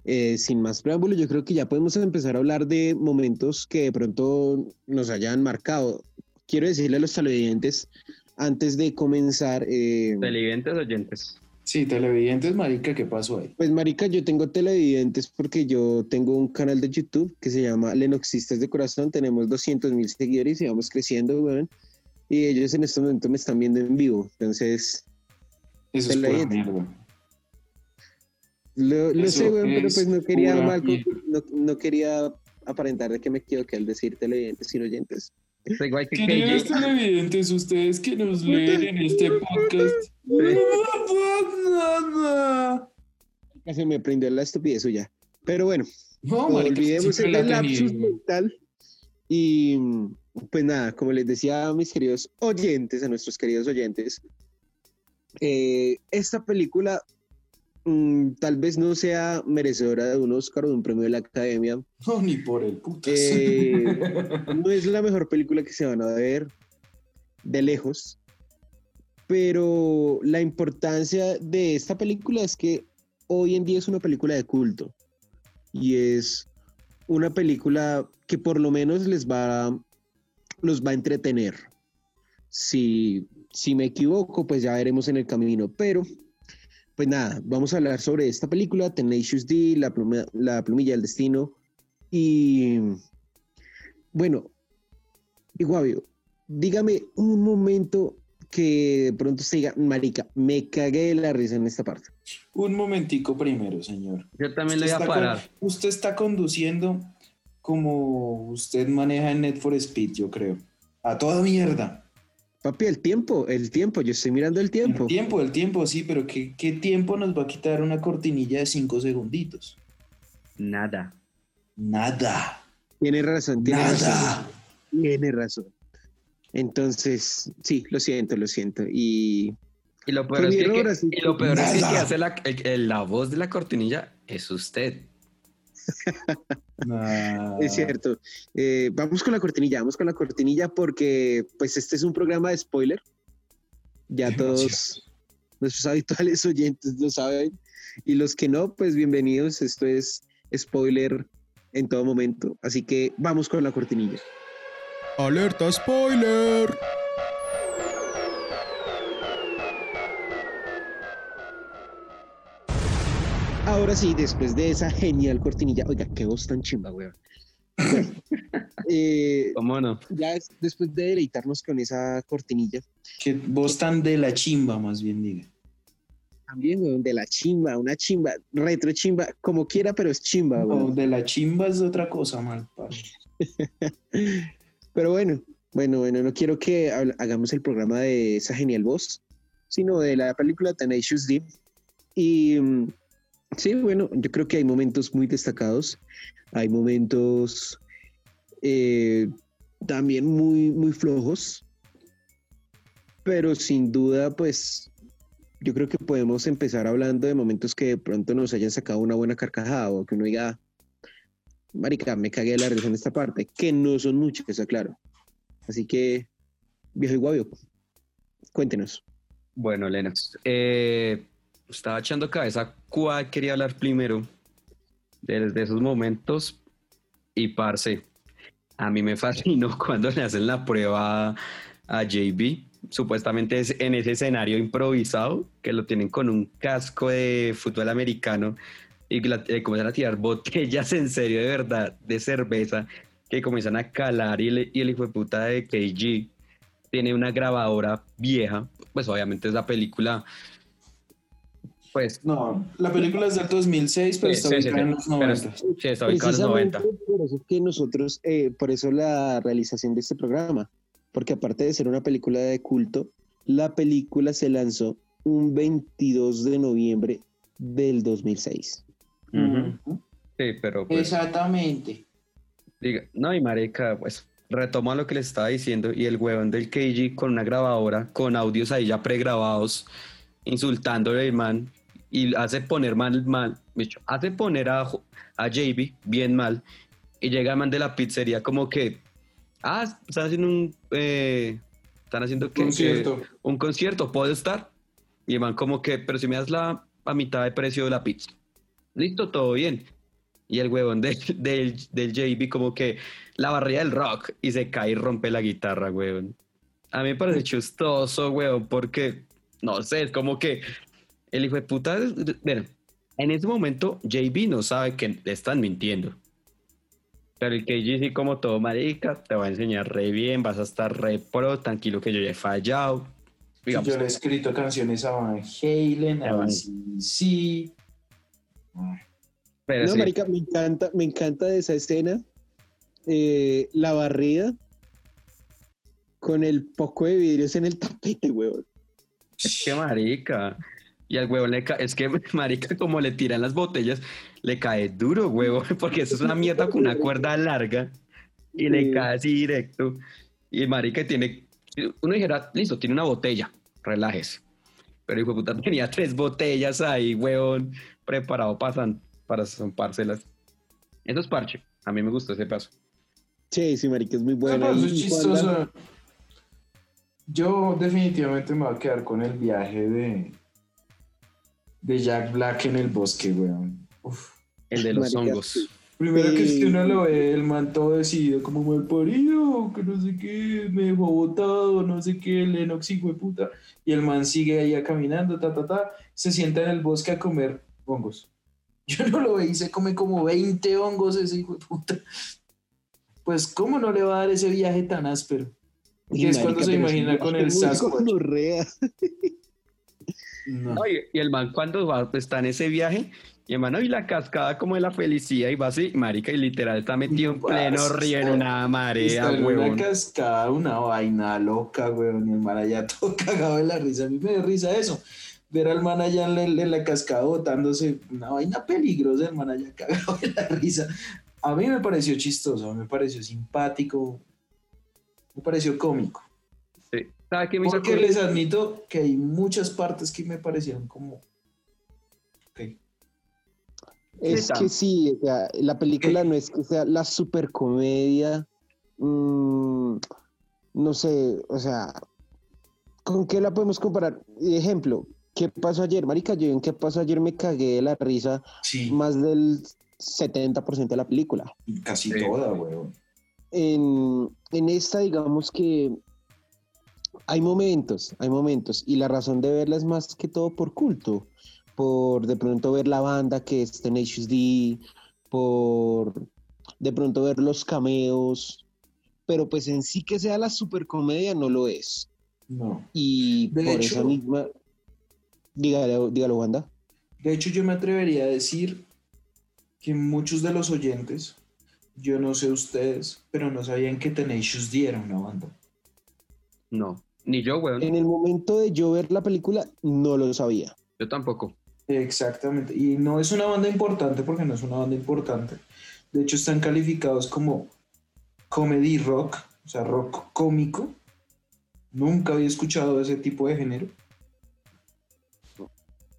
eh, sin más preámbulos, yo creo que ya podemos empezar a hablar de momentos que de pronto nos hayan marcado. Quiero decirle a los televidentes, antes de comenzar, eh, Televidentes oyentes. Sí, televidentes, marica, ¿qué pasó ahí? pues marica, yo tengo televidentes porque yo tengo un canal de YouTube que se llama Lenoxistas de Corazón, tenemos 200 mil seguidores y vamos creciendo, weón. Y ellos en este momento me están viendo en vivo, entonces... Eso es pura mierda. Lo, lo sé, weón, pero es pues no quería mal, no, no quería aparentar de que me equivoqué al decir televidentes sin oyentes. Está igual que Queridos televidentes, ustedes que nos leen en este podcast. Ya se me prendió la estupidez suya. Pero bueno, No, marica, olvidemos el la lapsus mental. Y pues nada, como les decía a mis queridos oyentes, a nuestros queridos oyentes, eh, esta película mm, tal vez no sea merecedora de un Oscar o de un premio de la Academia. No, ni por el putas. Eh, no es la mejor película que se van a ver de lejos, pero la importancia de esta película es que hoy en día es una película de culto y es una película que por lo menos les va los va a entretener. Si, si me equivoco, pues ya veremos en el camino, pero pues nada, vamos a hablar sobre esta película, Tenacious D, la, pluma- la plumilla del destino, y bueno, Iguavio, dígame un momento que de pronto se diga, marica, me cagué de la risa en esta parte. Un momentico primero, señor. Yo también le voy a está parar. con- usted está conduciendo como usted maneja en Net for Speed, yo creo. A toda mierda. Papi, el tiempo, el tiempo, yo estoy mirando el tiempo. El tiempo, el tiempo, sí, pero ¿qué, qué tiempo nos va a quitar una cortinilla de cinco segunditos? Nada. Nada. Tiene razón, tiene razón. Nada. Tiene razón. Entonces, sí, lo siento, lo siento. Y Y lo peor, es que, error, que- así y lo peor es que hace la, el- el- la voz de la cortinilla es usted. Es cierto. Eh, vamos con la cortinilla, vamos con la cortinilla porque pues este es un programa de spoiler. Ya todos nuestros habituales oyentes lo saben. Y los que no, pues bienvenidos. Esto es spoiler en todo momento. Así que vamos con la cortinilla. Alerta spoiler. Ahora sí, después de esa genial cortinilla. Oiga, qué voz tan chimba, weón. Bueno, eh, ¿Cómo no? ya es- después de deleitarnos con esa cortinilla, Que vos tan de la chimba, más bien diga. también, weón, de la chimba, una chimba, retro chimba, como quiera, pero es chimba, No, weón. de la chimba es otra cosa, mal. Pero bueno, bueno, bueno, no quiero que hagamos el programa de esa genial voz, sino de la película Tenacious D. Y mm, sí, bueno, yo creo que hay momentos muy destacados, hay momentos eh, también muy, muy flojos, pero sin duda, pues yo creo que podemos empezar hablando de momentos que de pronto nos hayan sacado una buena carcajada o que uno diga, marica, me cagué de la risa en esta parte, que no son muchas, está claro. Así que, viejo y guavio, cuéntenos. Bueno, Lennox. eh, estaba echando cabeza cuál quería hablar primero desde esos momentos. Y parce, a mí me fascinó cuando le hacen la prueba a JB supuestamente es en ese escenario improvisado, que lo tienen con un casco de fútbol americano y eh, comienzan a tirar botellas en serio de verdad de cerveza que comienzan a calar y el, y el hijo de puta de KG tiene una grabadora vieja, pues obviamente es la película, pues No, la película es del 2006, pero Sí, está sí, sí, ubicada en los Pero 90. sí, está ubicado en los 90. Precisamente por eso que nosotros, eh, por eso la realización de este programa, porque aparte de ser una película de culto, la película se lanzó un 22 de noviembre del 2006. Ujú. Sí, pero pues, Exactamente. diga- no, y marica, pues retomo lo que le estaba diciendo y el huevón del KG con una grabadora, con audios ahí ya pregrabados, insultándole al man y hace poner mal, mal, bicho, hace poner a, a JB bien mal y llega el man de la pizzería como que, ah, están haciendo un, eh, están haciendo que, Concierto. que- un concierto, ¿puedo estar? Y el man como que, pero si me das la a mitad de precio de la pizza. Listo, todo bien. Y el huevón del, del, del JB como que la barrilla del rock y se cae y rompe la guitarra, huevón. A mí me parece chistoso, huevón, porque, no sé, es como que el hijo de puta, bueno, en ese momento JB no sabe que le están mintiendo. Pero el KG sí como todo marica, te va a enseñar re bien, vas a estar re pro, tranquilo que yo ya he fallado. Digamos, Yo le he escrito canciones a Van Halen, a Van- sí. pero no, sí. marica, me encanta, me encanta de esa escena. eh, la barrida con el poco de vidrios en el tapete. Es que marica. Y al huevo le cae, es que marica, como le tiran las botellas, le cae duro, huevo, porque eso es una mierda con una cuerda larga y le Sí. cae así directo. Y marica tiene, uno dijera, listo, tiene una botella, relájese. Pero hijo puta tenía tres botellas ahí, huevón, preparado para, para zampárselas. Eso es parche. A mí me gustó ese paso. Sí, sí, marica, es muy Bueno, buena. eso Y- es chistoso. Yo definitivamente me voy a quedar con el viaje de, de Jack Black en el bosque, weón. Uf. El de los Marica, hongos. sí. Primero que que uno lo ve, el man todo decidido, como mal parido, que no sé qué, me dejó botado, no sé qué, Lennox hijo de puta. Y el man sigue ahí caminando, ta, ta, ta, se sienta en el bosque a comer hongos. Yo no lo veí, se come como 20 hongos ese hijo de puta. Pues, ¿cómo no le va a dar ese viaje tan áspero? Y Que es cuando se imagina con el Sasquatch. gonorrea. No. No, y, y el man cuando va, pues, está en ese viaje, y el man, y la cascada como de la felicidad, y va así, marica, y literal está metido en pleno río en una marea, huevón. una cascada, una vaina loca, weón, y el man allá todo cagado de la risa. A mí me da risa eso. Ver al man allá en la, en la cascada botándose una vaina peligrosa, el man allá cagado de la risa. A mí me pareció chistoso, me pareció simpático, me pareció cómico. ¿Sabe qué me hizo Porque les admito que hay muchas partes que me parecieron como... ok. Es que sí, o sea, la película no es que sea la supercomedia. mm, no sé, o sea, ¿con qué la podemos comparar? Ejemplo, ¿qué pasó ayer? Marica, yo en qué pasó ayer me cagué de la risa Sí, más del 70% de la película. casi Sí. toda, weón. En, en esta, digamos que hay momentos, hay momentos, y la razón de verla es más que todo por culto, por de pronto ver la banda que es Tenacious D, por de pronto ver los cameos, pero pues en sí que sea la supercomedia no lo es. No. Y De por hecho- esa misma... Dígalo, dígalo, Wanda. De hecho, yo me atrevería a decir que muchos de los oyentes, yo no sé ustedes, pero no sabían que Tenacious D era una banda. No, ni yo, weón. En el momento de yo ver la película, no lo sabía. Yo tampoco. Exactamente. Y no es una banda importante porque no es una banda importante. De hecho, están calificados como comedy rock, o sea, rock cómico. Nunca había escuchado ese tipo de género.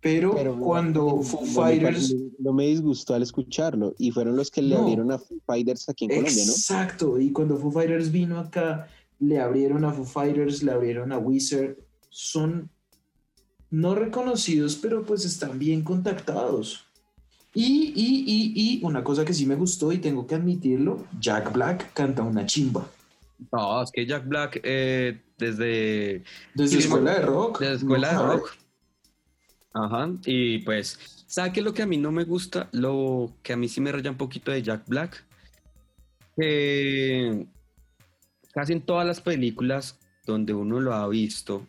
Pero, Pero cuando no, Foo Fighters... no me disgustó al escucharlo y fueron los que le No. abrieron a Foo Fighters aquí en Colombia, ¿no? Exacto, y cuando Foo Fighters vino acá, le abrieron a Foo Fighters, le abrieron a Wizard, son no reconocidos, pero pues están bien contactados. Y, y, y, y una cosa que sí me gustó y tengo que admitirlo, Jack Black canta una chimba. No, es que Jack Black, eh, desde, Desde Sí, escuela de rock. desde escuela de rock. Ajá. Y pues, ¿sabe qué es lo que a mí no me gusta? Lo que a mí sí me raya un poquito de Jack Black. Que casi en todas las películas donde uno lo ha visto,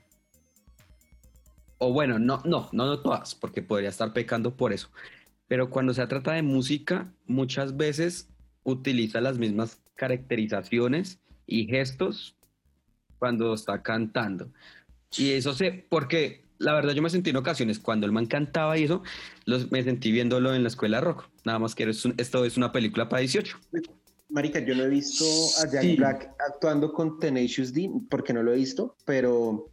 o bueno, no, no, no, no todas, porque podría estar pecando por eso. Pero cuando se trata de música, muchas veces utiliza las mismas caracterizaciones y gestos cuando está cantando. Y eso sé, porque la verdad yo me sentí en ocasiones cuando el man cantaba y eso, los, me sentí viéndolo en la escuela rock. Nada más que esto es una película para 18. Marica, yo no he visto a Jack Sí. Black actuando con Tenacious D porque no lo he visto, pero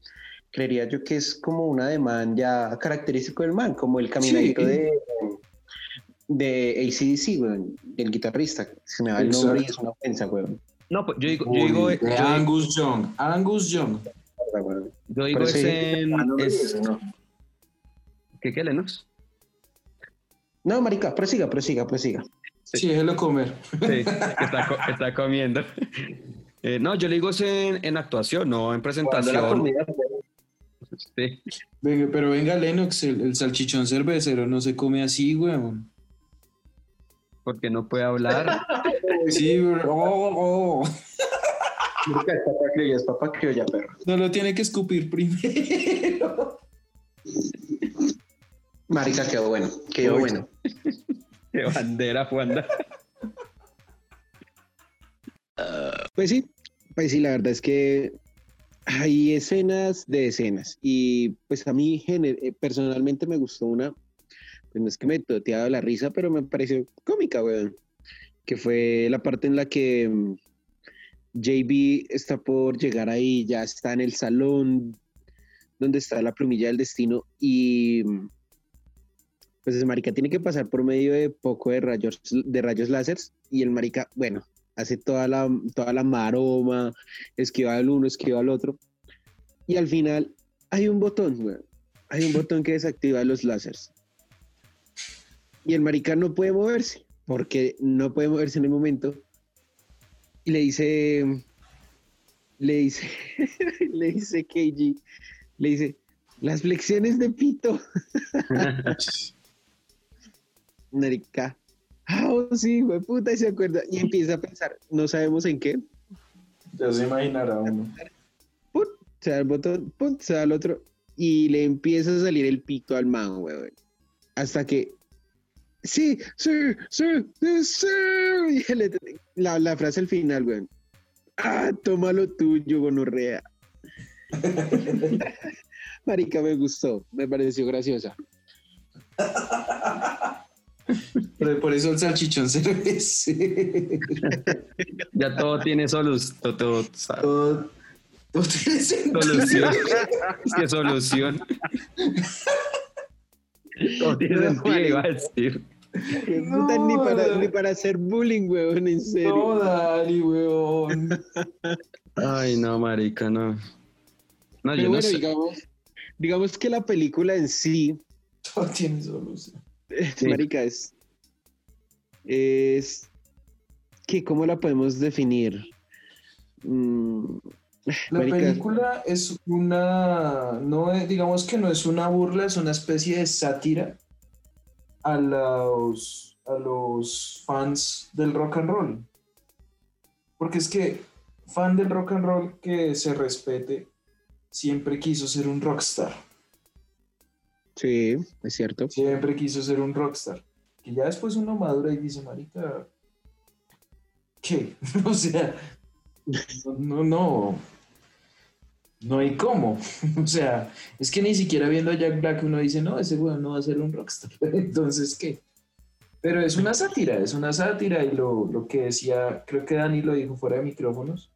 creería yo que es como un ademán ya característico del man, como el caminadito Sí. de, de ACDC, weón, del guitarrista. Se me va el nombre y es una ofensa, weón. No, pues yo digo, yo digo, Uy, yo digo- Angus Young. Angus Young. yo digo Pero es ese- en... ah, no, es- no. ¿Qué, qué, Lennox? No, marica, prosiga, prosiga, prosiga. Sí, déjelo comer. Sí, está, comiendo. Eh, no, yo le digo es en, en actuación, no en presentación. Sí. Venga, pero venga, Lennox, el, el salchichón cervecero no se come así, weón. porque no puede hablar. Sí. Oh, oh. Es papá criolla, es papá criolla, perro. No lo tiene que escupir primero. Marica, quedó bueno, quedó bueno. Qué bandera, Juanda. Pues sí, pues sí, la verdad es que hay escenas de escenas y pues a mí eh, personalmente me gustó una, pues no es que me toteaba la risa, pero me pareció cómica, weón, que fue la parte en la que mm, JB está por llegar ahí, ya está en el salón donde está la plumilla del destino y mm, pues ese marica tiene que pasar por medio de poco de rayos, de rayos láseres y el marica, bueno, hace toda la, toda la maroma, esquiva al uno, esquiva al otro. Y al final hay un botón, weón. Hay un botón que desactiva los láseres. Y el marica no puede moverse, porque no puede moverse en el momento. Y le dice, le dice, le dice KG, le dice, las flexiones de pito. Marica. Ah, oh, sí, güey, puta, y se acuerda. Y empieza a pensar, no sabemos en qué. Ya se imaginará uno. Put, se da el botón, put, se da el otro. Y le empieza a salir el pito al man, güey. Hasta que. Sí, sí, sí, sí, sí. Y le- la, la frase al final, güey. Ah, toma lo tuyo, gonorrea. Marica, me gustó, me pareció graciosa. Por eso el salchichón cervecero. Ya todo tiene solus, todo, todo- Todo, todo tiene sentido. solución. Es que solución. Todo tiene No, sentido, iba a decir. Qué No, puta, ni, para, no. ni para hacer bullying, weón, en serio. No, Dani, weón. Ay, no, marica, no. No, Pero yo no bueno, sé. digamos, digamos que la película en sí, Todo tiene solución. Sí. marica, es, es que cómo la podemos definir. Mm, La marica, película es una, no es- digamos que no es una burla, es una especie de sátira a los, a los fans del rock and roll. Porque es que fan del rock and roll que se respete siempre quiso ser un rockstar, Sí, es cierto. siempre quiso ser un rockstar. Que ya después uno madura y dice, marica, ¿qué? o sea, no, no, no hay cómo. O sea, es que ni siquiera viendo a Jack Black uno dice, no, ese weón no va a ser un rockstar. Entonces, ¿qué? Pero es una sátira, es una sátira y lo, lo que decía, creo que Dani lo dijo fuera de micrófonos,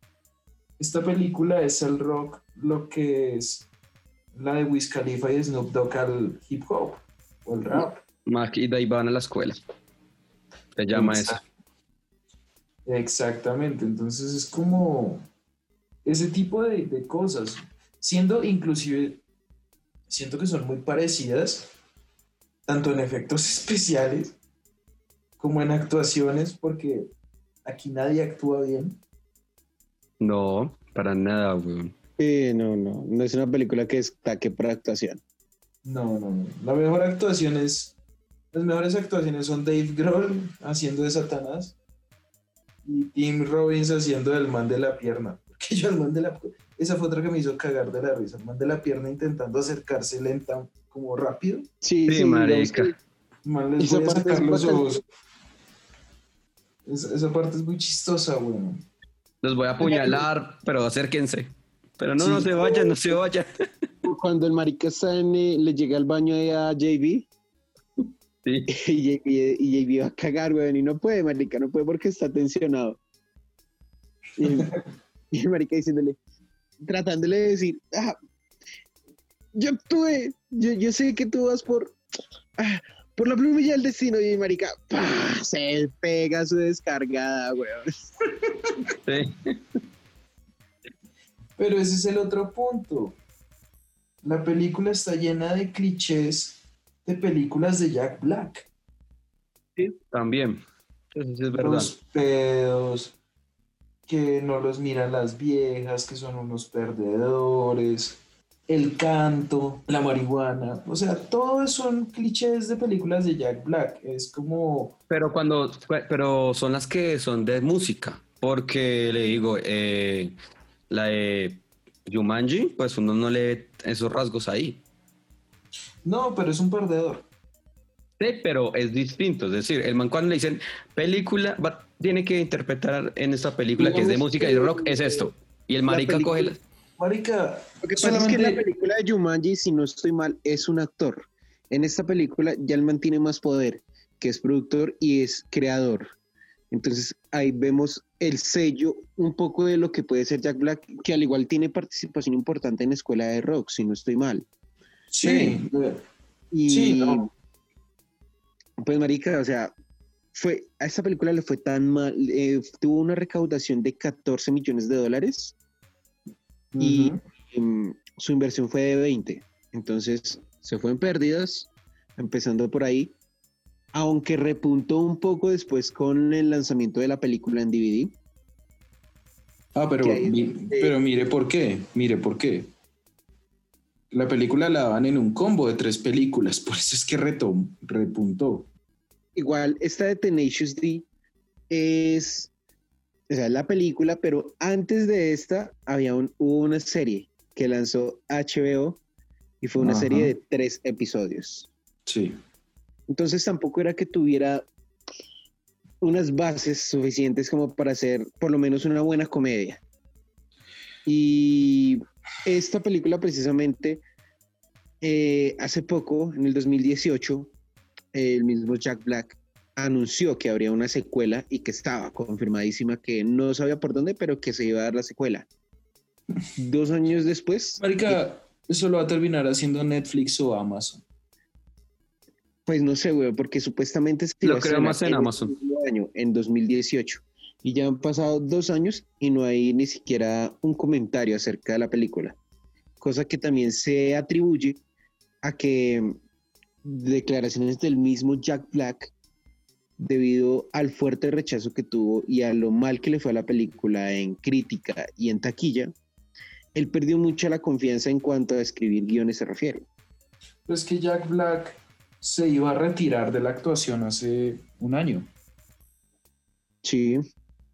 esta película es el rock lo que es la de Wiz Khalifa y Snoop Dogg al hip hop o el rap. Mac y Dave van a la escuela. Se llama eso. Exactamente, entonces es como ese tipo de, de cosas, siendo inclusive, siento que son muy parecidas, tanto en efectos especiales como en actuaciones, porque aquí nadie actúa bien. No, para nada, weón. Eh, no, no, no es una película que destaque por actuación. No, no, no. La mejor actuación es. Las mejores actuaciones son Dave Grohl haciendo de Satanás y Tim Robbins haciendo del man de la pierna. Porque yo el man de la esa fue otra que me hizo cagar de la risa. El man de la pierna intentando acercarse lenta, como rápido. Sí, Sí, sí, marica. Man, les Esa voy a parte sacar es los ojos. Esa, esa parte es muy chistosa, weón. Los voy a apuñalar, pero acérquense. Pero no, Sí. no se vayan, no se vayan. Cuando el marica está en, eh, le llega al baño a JB Sí. y JB, y JB va a cagar, weón, y no puede, marica, no puede porque está tensionado. Y el, y el marica diciéndole, tratándole de decir, ah, yo actué, yo, yo sé que tú vas por, ah, por la plumilla del destino, y marica, ¡pah! se pega su descargada, weón. Sí. Pero ese es el otro punto. La película está llena de clichés de películas de Jack Black. También. Eso sí es verdad. Los pedos, que no los miran las viejas, que son unos perdedores, el canto, la marihuana. O sea, todos son clichés de películas de Jack Black. Es como, Pero cuando, pero son las que son de música, porque le digo, eh, la de Jumanji, pues uno no le ve esos rasgos ahí. no, pero es un perdedor. Sí, pero es distinto, es decir, el man cuando le dicen película, va- tiene que interpretar en esta película que es de música y de rock, es esto. Y el marica coge la- Marica, Lo que pasa es que en la película de Jumanji, si no estoy mal, es un actor. En esta película ya el man tiene más poder, que es productor y es creador. Entonces ahí vemos el sello un poco de lo que puede ser Jack Black, que al igual tiene participación importante en Escuela de Rock, si no estoy mal. sí, Y Sí, no. pues marica, o sea, fue a esta película le fue tan mal, eh, tuvo una recaudación de 14 millones de dólares y Ujú. em, su inversión fue de 20. Entonces se fue en pérdidas, empezando por ahí, aunque repuntó un poco después con el lanzamiento de la película en DVD. Ah, pero, mi- pero mire por qué, mire por qué. La película la daban en un combo de tres películas, por eso es que retom- repuntó. Igual, esta de Tenacious D es, o sea, la película, pero antes de esta había un- hubo una serie que lanzó HBO y fue una Ajá. serie de tres episodios. Sí. Entonces tampoco era que tuviera unas bases suficientes como para hacer por lo menos una buena comedia. Y esta película precisamente, eh, hace poco, en el 2018, el mismo Jack Black anunció que habría una secuela y que estaba confirmadísima que no sabía por dónde, pero que se iba a dar la secuela. Dos años después, Marica, eso lo va a terminar haciendo Netflix o Amazon. Pues no sé, güey, porque supuestamente se Lo creo más en el Amazon. año, en 2018. Y ya han pasado dos años y no hay ni siquiera un comentario acerca de la película. Cosa que también se atribuye a que declaraciones del mismo Jack Black, debido al fuerte rechazo que tuvo y a lo mal que le fue a la película en crítica y en taquilla, él perdió mucha la confianza en cuanto a escribir guiones se refiere. Pero es que Jack Black se iba a retirar de la actuación hace un año. Sí,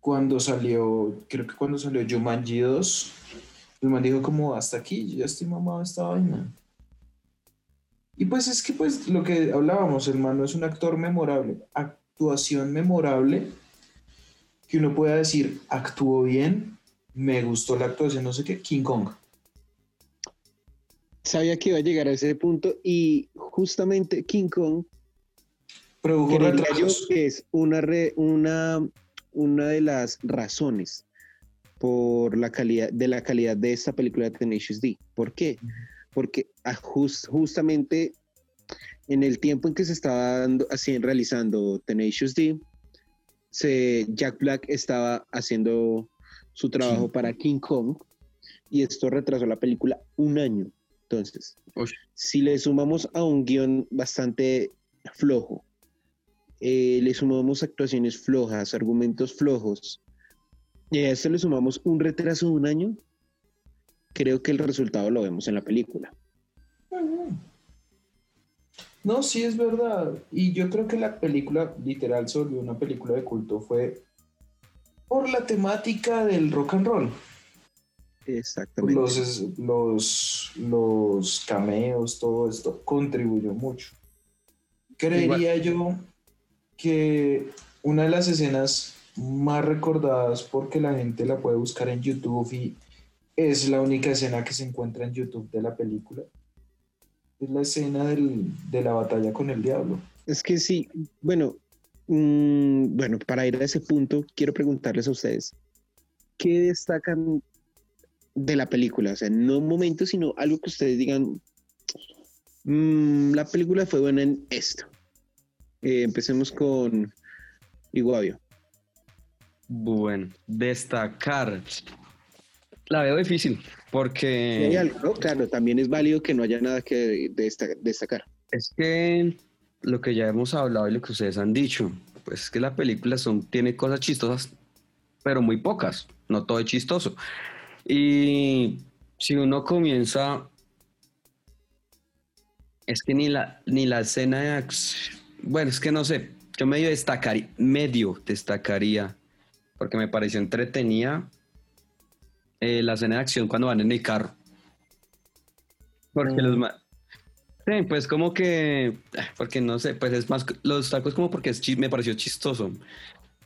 Cuando salió, creo que cuando salió Jumanji 2, el man dijo como, hasta aquí, ya estoy mamado de esta vaina. Y pues es que pues lo que hablábamos, el man no es un actor memorable, actuación memorable, que uno pueda decir, actuó bien, me gustó la actuación, no sé qué, King Kong. Sabía que iba a llegar a ese punto y justamente King Kong Produjo retrasos. que es una, re- una, una de las razones por la calidad de la calidad de esta película de Tenacious D. ¿Por qué? Porque a jus- justamente en el tiempo en que se estaba dando, así, realizando Tenacious D, se, Jack Black estaba haciendo su trabajo para King Kong y esto retrasó la película un año. Entonces, Uy. si le sumamos a un guion bastante flojo, eh, le sumamos actuaciones flojas, argumentos flojos, y a esto le sumamos un retraso de un año, creo que el resultado lo vemos en la película. No, sí es verdad. Y yo creo que la película literal se volvió una película de culto fue por la temática del rock and roll. Exactamente. Los, los, los cameos, todo esto contribuyó mucho. Creería yo que una de las escenas más recordadas porque la gente la puede buscar en YouTube y es la única escena que se encuentra en YouTube de la película. Es la escena del- de la batalla con el diablo. Es que sí, bueno, mm, bueno, para ir a ese punto, quiero preguntarles a ustedes, ¿qué destacan de la película? O sea, no un momento, sino algo que ustedes digan, "Mm, la película fue buena en esto. Eh, empecemos con Iguavio. Bueno, destacar. La veo difícil porque algo, ¿no? Claro, también es válido que no haya nada que desta- destacar. es que lo que ya hemos hablado y lo que ustedes han dicho, pues es que la película son, tiene cosas chistosas, pero muy pocas, no todo es chistoso. Y si uno comienza, es que ni la, ni la escena de acción, bueno, es que no sé, yo medio destacaría, medio destacaría, porque me pareció entretenida eh, la escena de acción cuando van en el carro. Porque Mm. los Sí, pues como que, ah, porque no sé, pues es más, los tacos como porque es me pareció chistoso.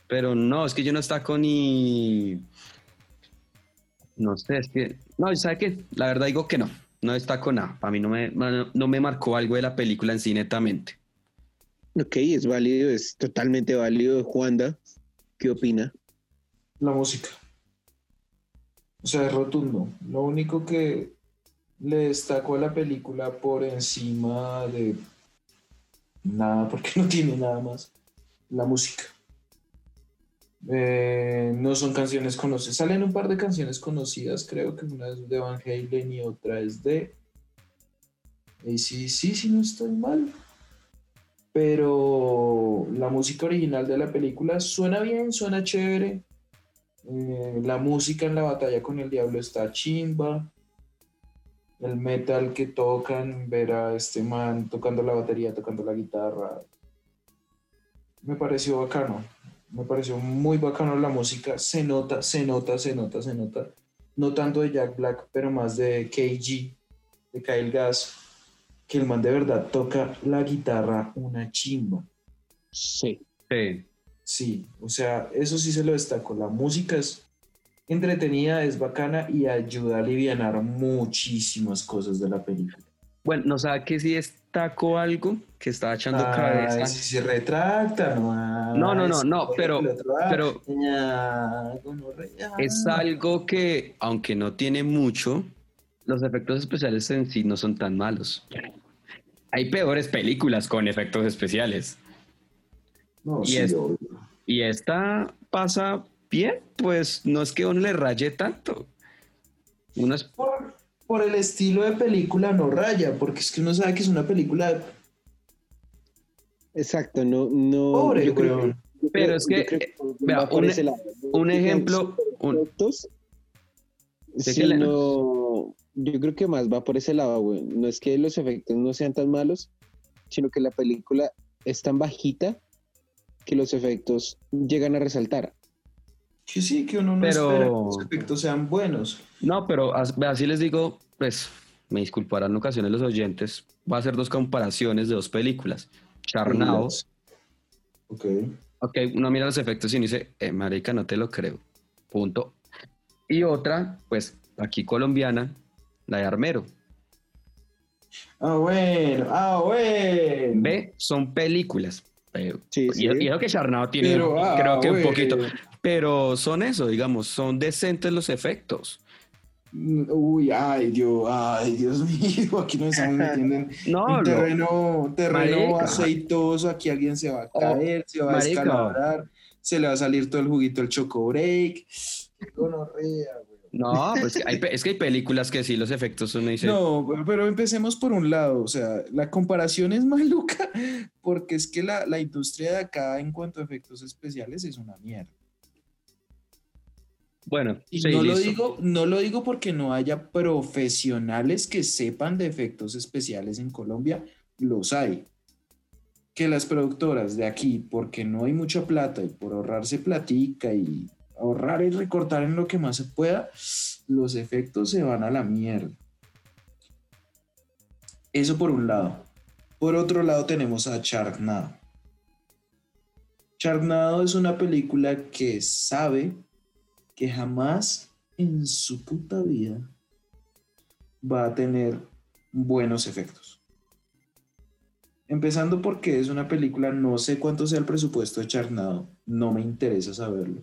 Pero no, es que yo no destaco ni, no sé, es que, no, ¿sabe qué? La verdad digo que no, no destaco nada. Para mí no me, no, no me marcó algo de la película en sí netamente. Ok, es válido, es totalmente válido. Juanda, ¿qué opina? La música. O sea, es rotundo. Lo único que le destaco a la película por encima de nada, porque no tiene nada más, la música. Eh, no son canciones conocidas. Salen un par de canciones conocidas, creo que una es de Van Halen y otra es de sí, sí, sí, no estoy mal. Pero la música original de la película suena bien, suena chévere. Eh, la música en la batalla con el diablo está chimba. El metal que tocan, ver a este man tocando la batería, tocando la guitarra. Me pareció bacano. Me pareció muy bacano la música. Se nota, se nota, se nota, se nota. No tanto de Jack Black, pero más de KG, de Kyle Gass, que el man de verdad toca la guitarra una chimba. Sí. Sí. Sí, o sea, eso sí se lo destaco. La música es entretenida, es bacana y ayuda a aliviar muchísimas cosas de la película. Bueno, ¿no sabe que si destaco algo que estaba echando Ay, cabeza? si se retracta, no. No, no, no, no, pero- ah, pero- gonorrea. Es algo que, aunque no tiene mucho, los efectos especiales en sí no son tan malos. Hay peores películas con efectos especiales. No, y sí, es-. Y esta pasa bien, pues no es que uno le raye tanto. Uno es- Por, el estilo de película no raya, porque es que uno sabe que es una película Exacto, no, no. pobre, yo creo- yo Pero creo- es que, eh, vea, por un- ese lado. un Que sean ejemplo, un- superefectos, ¿De qué sino- yo creo que más va por ese lado, güey. No es que los efectos no sean tan malos, sino que la película es tan bajita que los efectos llegan a resaltar. Que sí, que uno no Pero- espera que los efectos sean buenos. No, pero as- así les digo, pues me disculparán en ocasiones los oyentes. Va a hacer dos comparaciones de dos películas. Charnao. Ok. Ok, uno mira los efectos y uno dice, eh, marica, no te lo creo. Punto. Y otra, pues aquí colombiana, la de Armero. Ah, bueno, ah, bueno. Ve, son películas. Pero, Sí, y, sí. y eso que Charnao tiene, Pero, ah, creo que un poquito. Pero son eso, digamos, son decentes los efectos. Uy, ay, Dios, ay, Dios mío, aquí nos estamos metiendo en No, terreno, terreno Marica. aceitoso, aquí alguien se va a Oh, caer, se va a escalabrar, se le va a salir todo el juguito el choco break. Gonorrea, no, pues hay es que hay películas que sí, los efectos uno dice, No, pero- pero empecemos por un lado, o sea, la comparación es maluca, porque es que la, la industria de acá en cuanto a efectos especiales es una mierda. Bueno, Y sí, no lo digo, no lo digo porque no haya profesionales que sepan de efectos especiales en Colombia, los hay. Que las productoras de aquí, porque no hay mucha plata y por ahorrarse platica y ahorrar y recortar en lo que más se pueda, los efectos se van a la mierda. Eso por un lado. Por otro lado tenemos a Sharknado. Sharknado es una película que sabe que jamás en su puta vida va a tener buenos efectos. Empezando porque es una película, no sé cuánto sea el presupuesto de no me interesa saberlo.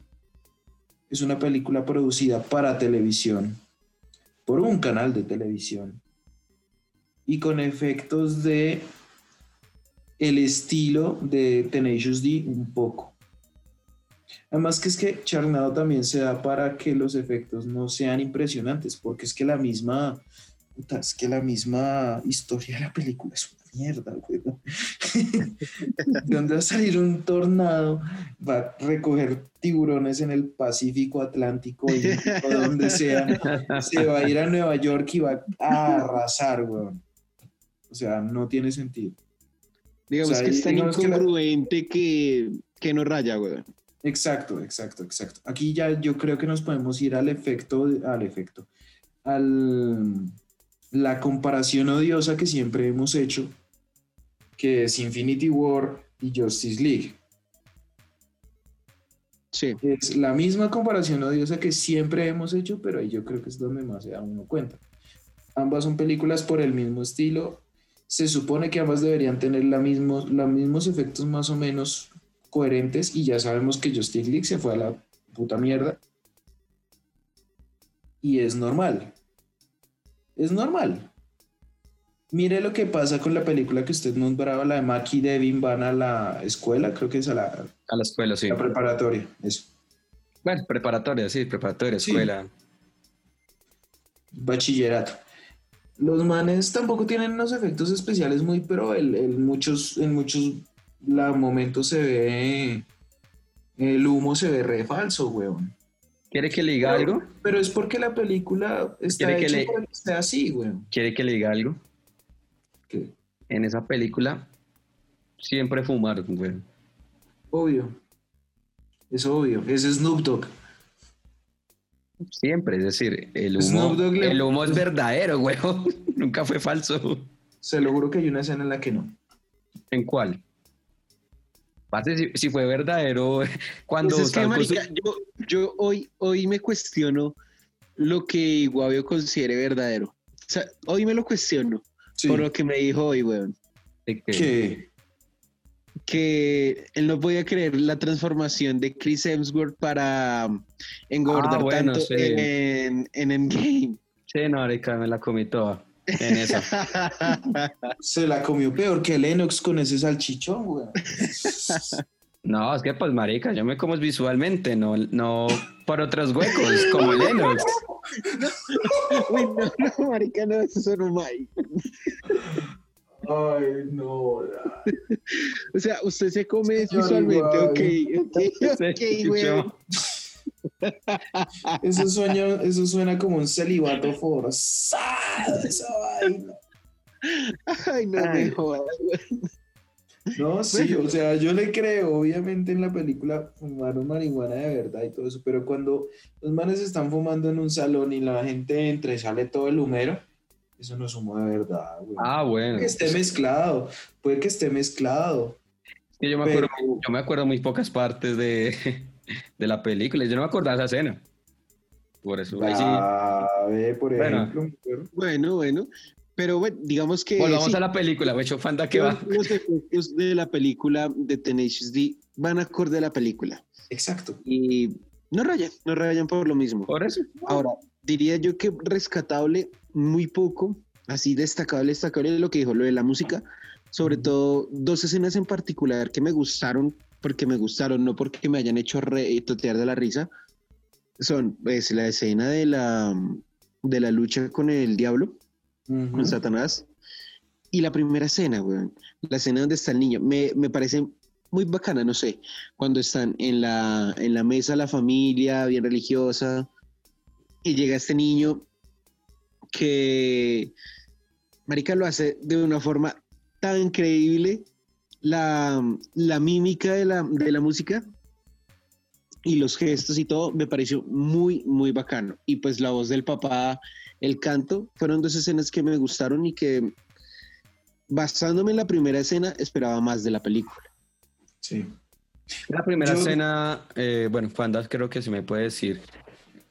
Es una película producida para televisión, por un canal de televisión, y con efectos de el estilo de Tenacious D un poco. Además que es que Charnado también se da para que los efectos no sean impresionantes, porque es que la misma, puta, es que la misma historia de la película es una mierda, güey. ¿De dónde va a salir un tornado? Va a recoger tiburones en el Pacífico Atlántico y o donde sea. Se va a ir a Nueva York y va a arrasar, güey. O sea, no tiene sentido. Digamos O sea, que es tan digamos que la- incongruente que, que no raya, weón. Exacto, exacto, exacto. Aquí ya yo creo que nos podemos ir al efecto, al efecto, al la comparación odiosa que siempre hemos hecho, que es Infinity War y Justice League. Sí. Es la misma comparación odiosa que siempre hemos hecho, pero ahí yo creo que es donde más se da uno cuenta. Ambas son películas por el mismo estilo. Se supone que ambas deberían tener la mismo, los mismos efectos más o menos coherentes y ya sabemos que Justice League se fue a la puta mierda. Y es normal. Es normal. Mire lo que pasa con la película que usted nombraba, la de Maki y Devin van a la escuela, creo que es a la, A la escuela, sí. la preparatoria. Eso. Bueno, preparatoria, sí, preparatoria, Sí. escuela. bachillerato. Los manes tampoco tienen unos efectos especiales muy, pero el, el muchos, en muchos la momentos se ve, el humo se ve re falso, weón. ¿Quiere que le diga algo? Pero es porque la película está ¿Quiere que le- para que sea así, weón. ¿Quiere que le diga algo? En esa película siempre fumaron, güey. obvio. Es obvio. Es Snoop Dogg. Siempre, es decir, el humo, le- el humo es verdadero, güey. Nunca fue falso. Se lo juro que hay una escena en la que no. ¿En cuál? Parce, si, si fue verdadero, cuando Pues es que, yo, yo hoy, hoy me cuestiono lo que Guavio considere verdadero. O sea, hoy me lo cuestiono Sí. por lo que me dijo hoy, weón. de que- él no podía creer la transformación de Chris Hemsworth para engordar Ah, bueno, tanto sí. en, en Endgame. Sí, no, marica, me la comí toda en esa. se la comió peor que Lennox con ese salchichón, weón. No, es que pues marica, yo me como es visualmente, no, no por otros huecos, como Lennox. Uy, no, no, marica, no, eso sonó mal. Ay, no. O sea, usted se come visualmente, ok, ok, ok, weón. Eso sueña, eso suena como un celibato forzado, esa vaina. Ay, no Ay. me jodas. No, sí, o sea, yo le creo, obviamente en la película fumaron marihuana de verdad y todo eso, pero cuando los manes están fumando en un salón y la gente entra y sale todo el humero, eso no es humo de verdad, güey. Ah, bueno. Puede que esté mezclado, puede que esté mezclado. Sí, yo, me Pero- acuerdo, yo me acuerdo muy pocas partes de, de la película. Yo no me acordaba de esa escena. Por eso. ahí sí. Ah, ve, por Bueno. ejemplo. Bueno, bueno. Pero bueno, digamos que. Volvamos sí, a la película, güey. Fanda que va. Los efectos de la película de Tenacious D van acorde a la película. Exacto. Y no rayan, no rayan por lo mismo. Por eso. Ahora, diría yo que rescatable, muy poco, así destacable, destacable lo que dijo, lo de la música. Sobre todo, dos escenas en particular que me gustaron, porque me gustaron, no porque me hayan hecho re- totear de la risa. Son pues, la escena de la, de la lucha con el diablo, Ujú. con Satanás. Y la primera escena, weón. La escena donde está el niño. Me, me parece muy bacana, no sé, cuando están en la, en la mesa la familia, bien religiosa, y llega este niño que, Marica, lo hace de una forma tan increíble, la, la mímica de la, de la música y los gestos y todo me pareció muy, muy bacano. Y pues la voz del papá, el canto, fueron dos escenas que me gustaron y que basándome en la primera escena esperaba más de la película. Sí. La primera Yo- escena, eh, bueno, Juanda creo que se me puede decir.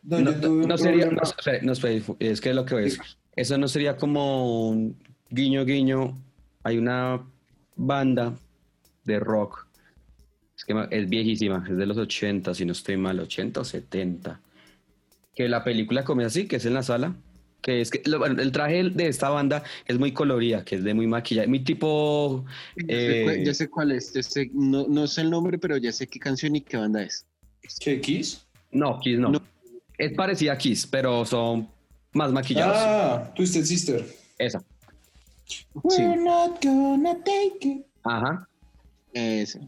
No, No, no sería, no, es que lo que es, eso no sería como un guiño, guiño. Hay una banda de rock, es que es viejísima, es de los 80, si no estoy mal, 80 o 70. Que la película comienza así, que es en la sala, que es que lo- el traje de esta banda es muy colorida, que es de muy maquillaje, muy tipo... Ya sé eh, cuál- ya sé cuál es, sé- no, no sé el nombre, pero ya sé qué canción y qué banda es. ¿Qué, Kiss? no, Kiss no. No. Es parecida a Kiss, pero son más maquillados. Ah, Twisted Sister. Esa. Sí. We're not gonna take it. Ajá. Ese.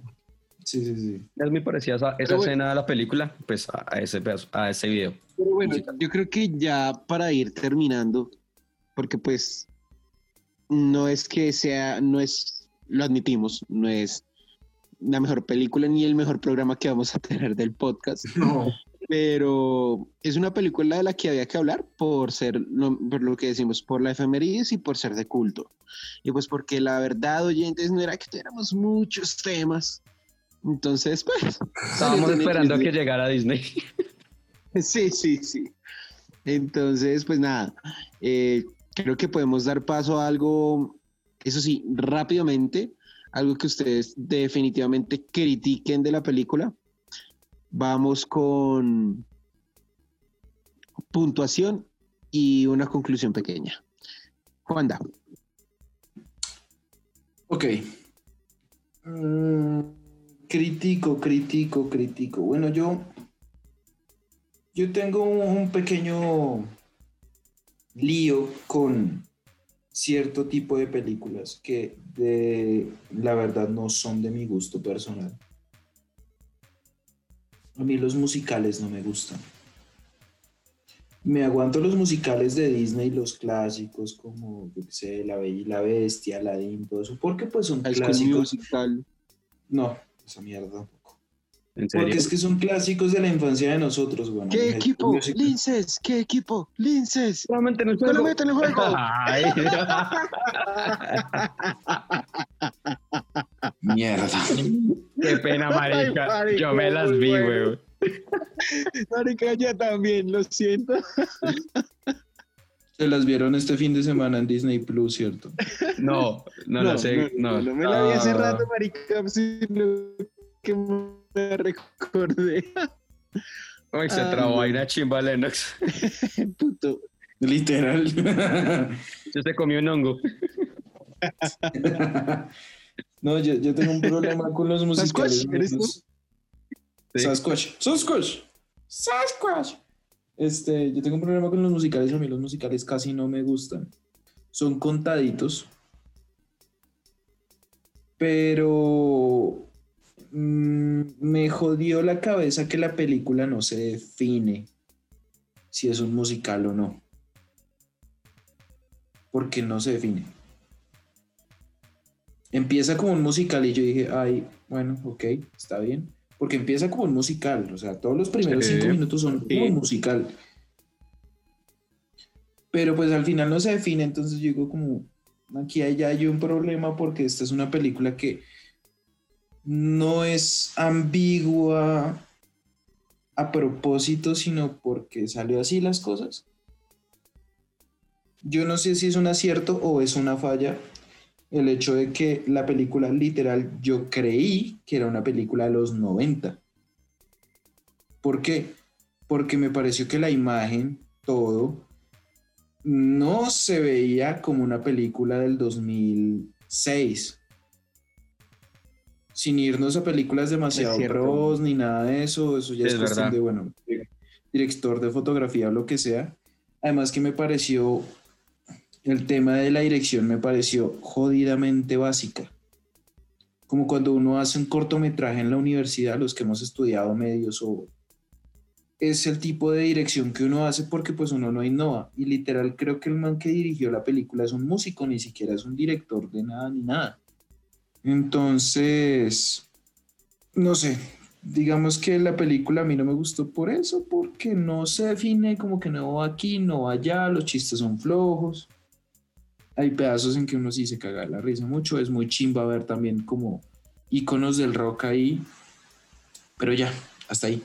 Sí, sí, sí. Es muy parecida esa, esa bueno. escena de la película, pues a, a ese pedazo- a ese video. Pero bueno, yo creo que ya para ir terminando, porque pues no es que sea, no es, lo admitimos, no es la mejor película ni el mejor programa que vamos a tener del podcast, No. Pero es una película de la que había que hablar por ser, lo- por lo que decimos, por la efemérides y por ser de culto. Y pues porque la verdad, oyentes, no era que tuviéramos muchos temas. Entonces, pues... Estábamos esperando que llegara Disney. Sí, sí, sí. Entonces, pues nada, eh, creo que podemos dar paso a algo, eso sí, rápidamente, algo que ustedes definitivamente critiquen de la película. Vamos con puntuación y una conclusión pequeña. Juanda, Ok. Mm, critico, critico, critico. Bueno, yo. Yo tengo un, pequeño lío con cierto tipo de películas que de la verdad no son de mi gusto personal. A mí los musicales no me gustan. Me aguanto los musicales de Disney, los clásicos como, yo qué sé, La Bella y la Bestia, Aladdin, todo eso, porque pues son High clásicos. Musical. No, esa mierda tampoco. ¿En serio? Porque es que son clásicos de la infancia de nosotros, bueno. ¿Qué equipo? Musical. Linces, ¿qué equipo? Linces. Solamente en el Solamente en el juego. Ay. Mierda. Pena, marica. Ay, marica, Yo me las vi, weón. Marica, ya también, lo siento. Se las vieron este fin de semana en Disney Plus, ¿cierto? No, no, la sé. No, no, me la vi hace Ah. rato, marica, sino que me recordé. Ay, se Ah, trabó no. ahí una chimba Lennox. Puto. Literal. Yo se comió un hongo. No, yo, yo tengo un problema con los musicales. Sasquatch, ¿eres tú? Sí. Sasquatch. Sasquatch. Sasquatch. Este, yo tengo un problema con los musicales. A mí los musicales casi no me gustan. Son contaditos. Pero mm, me jodió la cabeza que la película no se define si es un musical o no. Porque no se define. Empieza como un musical y yo dije, ay, bueno, ok, está bien. Porque empieza como un musical, o sea, todos los primeros Sí. cinco minutos son como Sí. un musical. Pero pues al final no se define, entonces yo digo como, aquí hay, ya hay un problema porque esta es una película que no es ambigua a propósito, sino porque salió así las cosas. Yo no sé si es un acierto o es una falla el hecho de que la película literal yo creí que era una película de los 90. ¿Por qué? Porque me pareció que la imagen, todo, no se veía como una película del 2006. Sin irnos a películas demasiado pros ni nada de eso, eso ya es, Es cuestión verdad. de, bueno, director de fotografía o lo que sea. Además que me pareció, el tema de la dirección me pareció jodidamente básica. como cuando uno hace un cortometraje en la universidad, los que hemos estudiado medios o es el tipo de dirección que uno hace porque pues uno no innova. Y literal creo que el man que dirigió la película es un músico, ni siquiera es un director de nada ni nada. Entonces, no sé, digamos que la película a mí no me gustó por eso, porque no se define como que no va aquí, no va allá, los chistes son flojos. Hay pedazos en que uno sí se caga la risa mucho, es muy chimba ver también como iconos del rock ahí, pero ya, hasta ahí.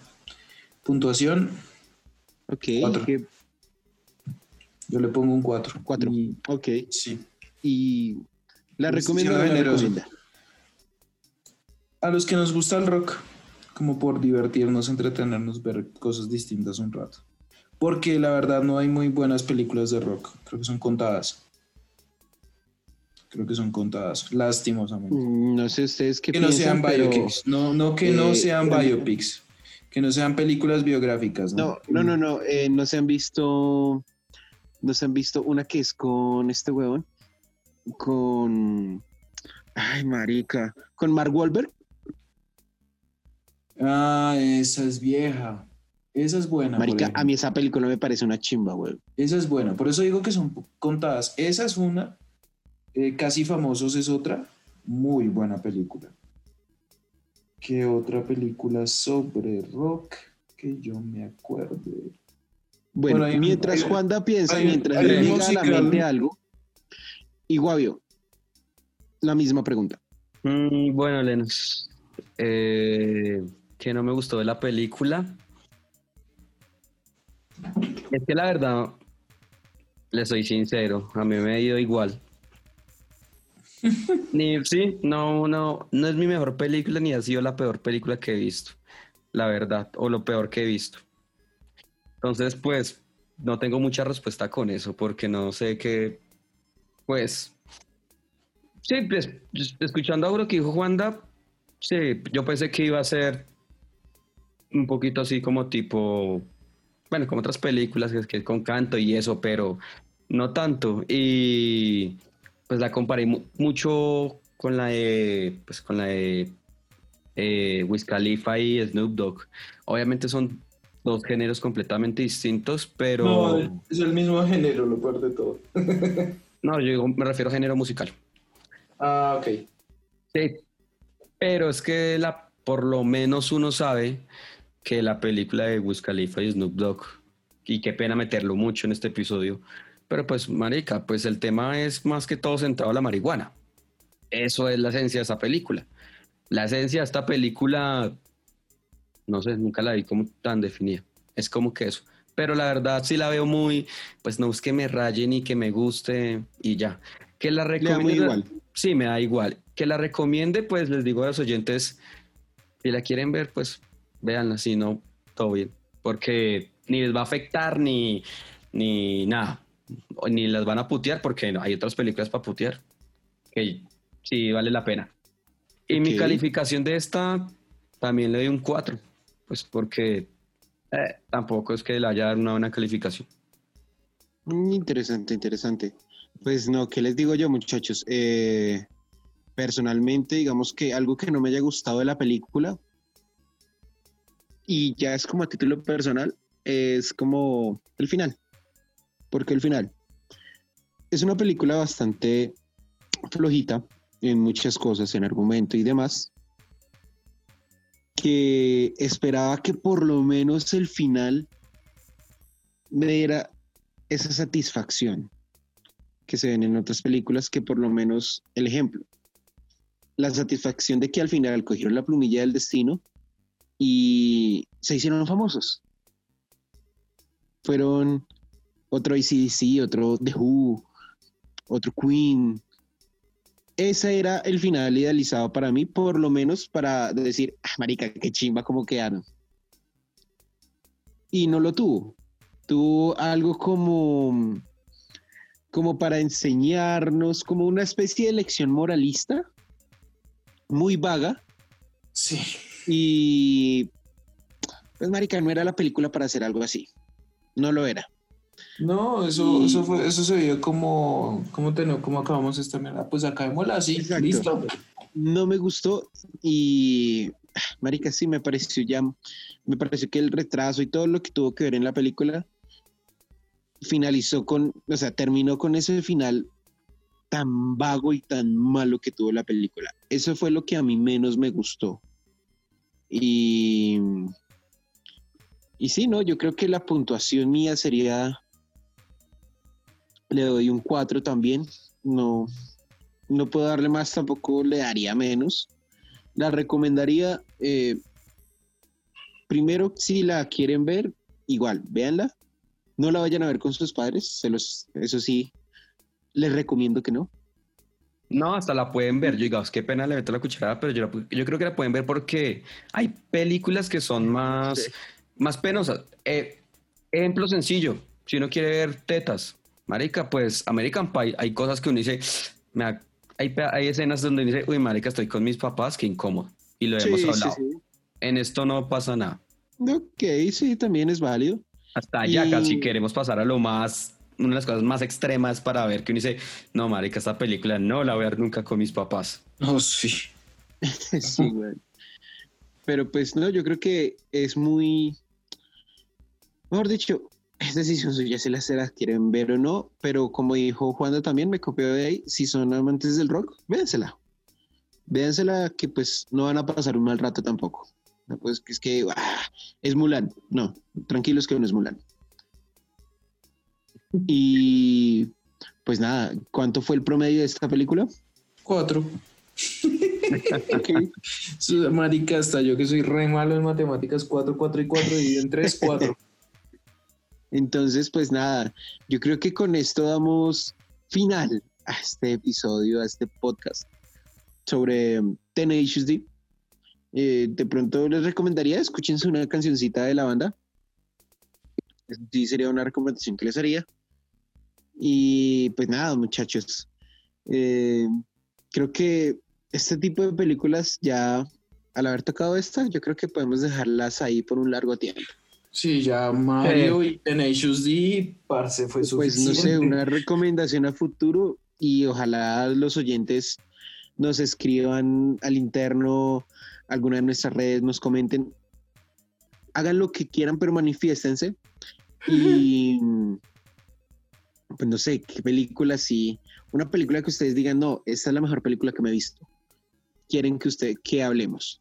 Puntuación, Ok. Yo le pongo un 4. Cuatro. Ok. Sí. Y la recomiendo. la recomienda? A los que nos gusta el rock, como por divertirnos, entretenernos, ver cosas distintas un rato. Porque la verdad no hay muy buenas películas de rock. Creo que son contadas. Creo que son contadas, lastimosamente. Mm, No sé ustedes qué que no sean biopics. No, no que no eh, sean biopics. Que no sean películas biográficas. No, no, no, no. eh, no se han visto. No se han visto una que es con este huevón. Con. Ay, marica. Con Mark Wahlberg. Ah, esa es vieja. Esa es buena. Marica, a mí esa película me parece una chimba, huevón. Esa es buena, por eso digo que son contadas. Esa es una, eh, Casi Famosos es otra, muy buena película. ¿Qué otra película sobre rock que yo me acuerde? Bueno, mientras hay- Juanda piensa, hay mientras hay le llega a la mente algo, y Guavio, la misma pregunta. Mm, bueno, Lennox, eh, que no me gustó de la película. Es que la verdad, le soy sincero, a mí me ha ido igual. Ni, sí, no, no, no es mi mejor película ni ha sido la peor película que he visto, la verdad, o lo peor que he visto. Entonces, pues, no tengo mucha respuesta con eso, porque no sé qué, pues, Sí, pues, escuchando a lo que dijo Juanda, sí, yo pensé que iba a ser un poquito así como tipo, bueno, como otras películas que, que con canto y eso, pero no tanto. Y pues la comparé mu- mucho con la de, pues con la de eh, Wiz Khalifa y Snoop Dogg. Obviamente son dos géneros completamente distintos, pero No, es el mismo género, lo peor de todo. no, yo me refiero a género musical. Ah, ok. Sí, pero es que la, por lo menos uno sabe que la película de Wiz Khalifa y Snoop Dogg, y qué pena meterlo mucho en este episodio, pero pues, marica, pues el tema es más que todo centrado en la marihuana. Eso es la esencia de esa película. La esencia de esta película, no sé, nunca la vi como tan definida. Es como que eso. Pero la verdad sí la veo muy, pues no es que me raye ni que me guste y ya. Que la recomiendo. igual. Sí, me da igual. Que la recomiende, pues les digo a los oyentes, si la quieren ver, pues véanla, si no, todo bien. Porque ni les va a afectar ni, ni nada. Ni las van a putear, porque no, hay otras películas para putear. Que sí vale la pena. Y mi calificación de esta también le doy un 4. Pues porque eh, tampoco es que le haya dado una buena calificación. Mm, Interesante, interesante. Pues no, ¿qué les digo yo, muchachos? Eh, personalmente, digamos que algo que no me haya gustado de la película, y ya es como a título personal, es como el final. Porque el final es una película bastante flojita en muchas cosas, en argumento y demás, que esperaba que por lo menos el final me diera esa satisfacción que se ven en otras películas, que por lo menos el ejemplo, la satisfacción de que al final cogieron la plumilla del destino y se hicieron famosos. Fueron otro ICDC, otro The Who, otro Queen. Ese era el final idealizado para mí, por lo menos para decir, ah, marica, qué chimba como quedaron. Y no lo tuvo. Tuvo algo como, como para enseñarnos, como una especie de lección moralista, muy vaga. Sí. Y, pues, marica, no era la película para hacer algo así. No lo era. No, eso, Y- eso fue, eso se vio como, como, ten- como acabamos esta mierda. Pues acabémosla así, Exacto. listo. no me gustó y, marica, sí me pareció ya, me pareció que el retraso y todo lo que tuvo que ver en la película finalizó con, o sea, terminó con ese final tan vago y tan malo que tuvo la película. Eso fue lo que a mí menos me gustó. Y, y sí, no, yo creo que la puntuación mía sería, le doy un 4 también. No, no puedo darle más, tampoco le daría menos. La recomendaría, eh, primero, si la quieren ver, igual, véanla. No la vayan a ver con sus padres, se los, eso sí, les recomiendo que no. No, hasta la pueden ver. Yo digo, qué pena le meto la cucharada, pero yo, la yo creo que la pueden ver porque hay películas que son más, Sí. más penosas. Eh, ejemplo sencillo, si uno quiere ver tetas, marica, pues American Pie, hay cosas que uno dice, me hay, escenas donde uno dice, uy, marica, estoy con mis papás, qué incómodo. Y lo hemos Sí, sí, hablado. sí. En esto no pasa nada. Ok, sí, también es válido. Hasta allá Y- casi queremos pasar a lo más, una de las cosas más extremas para ver que uno dice, no, marica, esta película no la voy a ver nunca con mis papás. Oh, sí. sí, güey. Pero pues no, yo creo que es muy. Mejor dicho, es decisión suya si las se las quieren ver o no. Pero como dijo Juanda también, me copió de ahí. Si son amantes del rock, véansela. Véansela que pues no van a pasar un mal rato tampoco. No, pues es que ah, es Mulan. No, tranquilos que no es Mulan. Y pues nada, ¿cuánto fue el promedio de esta película? Cuatro. Marica, hasta yo que soy re malo en matemáticas, 4, 4 y 4 dividido en 3, 4. Entonces, pues nada, yo creo que con esto damos final a este episodio, a este podcast sobre Tenacious D. Eh, de pronto les recomendaría, escúchense una cancioncita de la banda. Sí, sería una recomendación que les haría. Y pues nada, muchachos. eh, creo que este tipo de películas ya, al haber tocado esta, yo creo que podemos dejarlas ahí por un largo tiempo. Sí, ya Mario y Tenacious D, parce, fue Pues suficiente. no sé, una recomendación a futuro y ojalá los oyentes nos escriban al interno, alguna de nuestras redes, nos comenten. Hagan lo que quieran, pero manifiéstense. Y pues no sé, qué película sí. Una película que ustedes digan, no, esta es la mejor película que me he visto. Quieren que usted, que hablemos.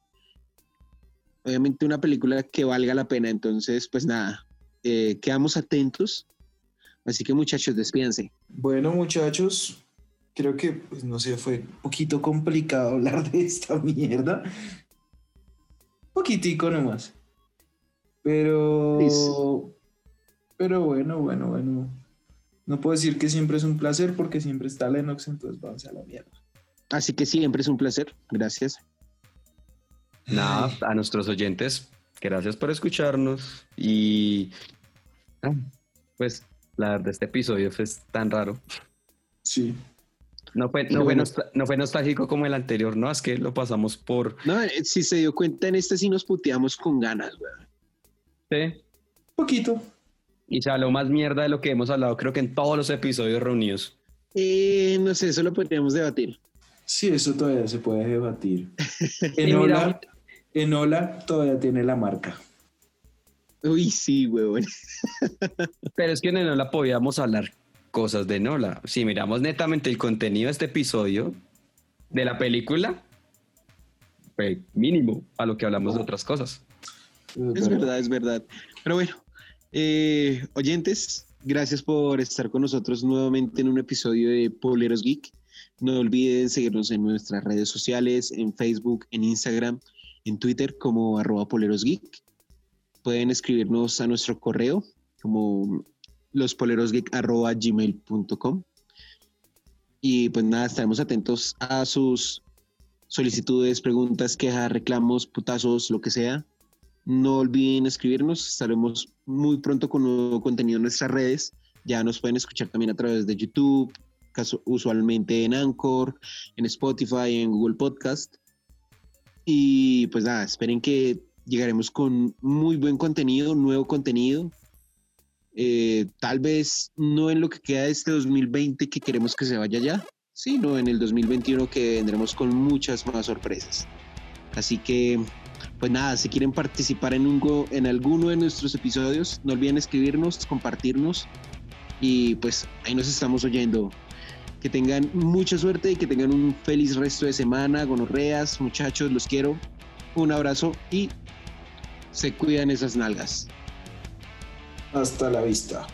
Obviamente una película que valga la pena. Entonces, pues nada, eh, quedamos atentos. Así que muchachos, despídense. Bueno, muchachos, creo que, pues no sé, fue un poquito complicado hablar de esta mierda. Poquitico nomás. Pero. Pero bueno, bueno, bueno. No puedo decir que siempre es un placer porque siempre está Lennox, entonces vamos a la mierda. Así que siempre es un placer. Gracias. Nada, a nuestros oyentes, gracias por escucharnos y ah, pues la verdad este episodio fue tan raro. Sí. No fue, no, fue no fue nostálgico como el anterior, no, es que lo pasamos por... No, eh, si se dio cuenta, en este sí nos puteamos con ganas, weón. Sí. Poquito. Y se habló más mierda de lo que hemos hablado creo que en todos los episodios reunidos. Eh, no sé, eso lo podríamos debatir. Sí, eso todavía se puede debatir. mira- Ola, en Ola todavía tiene la marca. Uy, sí, weón. Pero es que no la podíamos hablar cosas de Nola. Si miramos netamente el contenido de este episodio de la película, fue mínimo a lo que hablamos de otras cosas. Es verdad, es verdad. Pero bueno, eh, oyentes, gracias por estar con nosotros nuevamente en un episodio de Poleros Geek. No olviden seguirnos en nuestras redes sociales, en Facebook, en Instagram, en Twitter como arroba polerosgeek. Pueden escribirnos a nuestro correo como gmail.com. Y pues nada, estaremos atentos a sus solicitudes, preguntas, quejas, reclamos, putazos, lo que sea. No olviden escribirnos, estaremos muy pronto con nuevo contenido en nuestras redes. Ya nos pueden escuchar también a través de YouTube, usualmente en Anchor, en Spotify, en Google Podcast. Y pues nada, esperen que llegaremos con muy buen contenido, nuevo contenido. Eh, tal vez no en lo que queda de este 2020 que queremos que se vaya ya, sino en el 2021 que vendremos con muchas más sorpresas. Así que, pues nada, si quieren participar en, un, en alguno de nuestros episodios, no olviden escribirnos, compartirnos y pues ahí nos estamos oyendo. Que tengan mucha suerte y que tengan un feliz resto de semana, gonorreas, muchachos, los quiero. Un abrazo y se cuidan esas nalgas. Hasta la vista.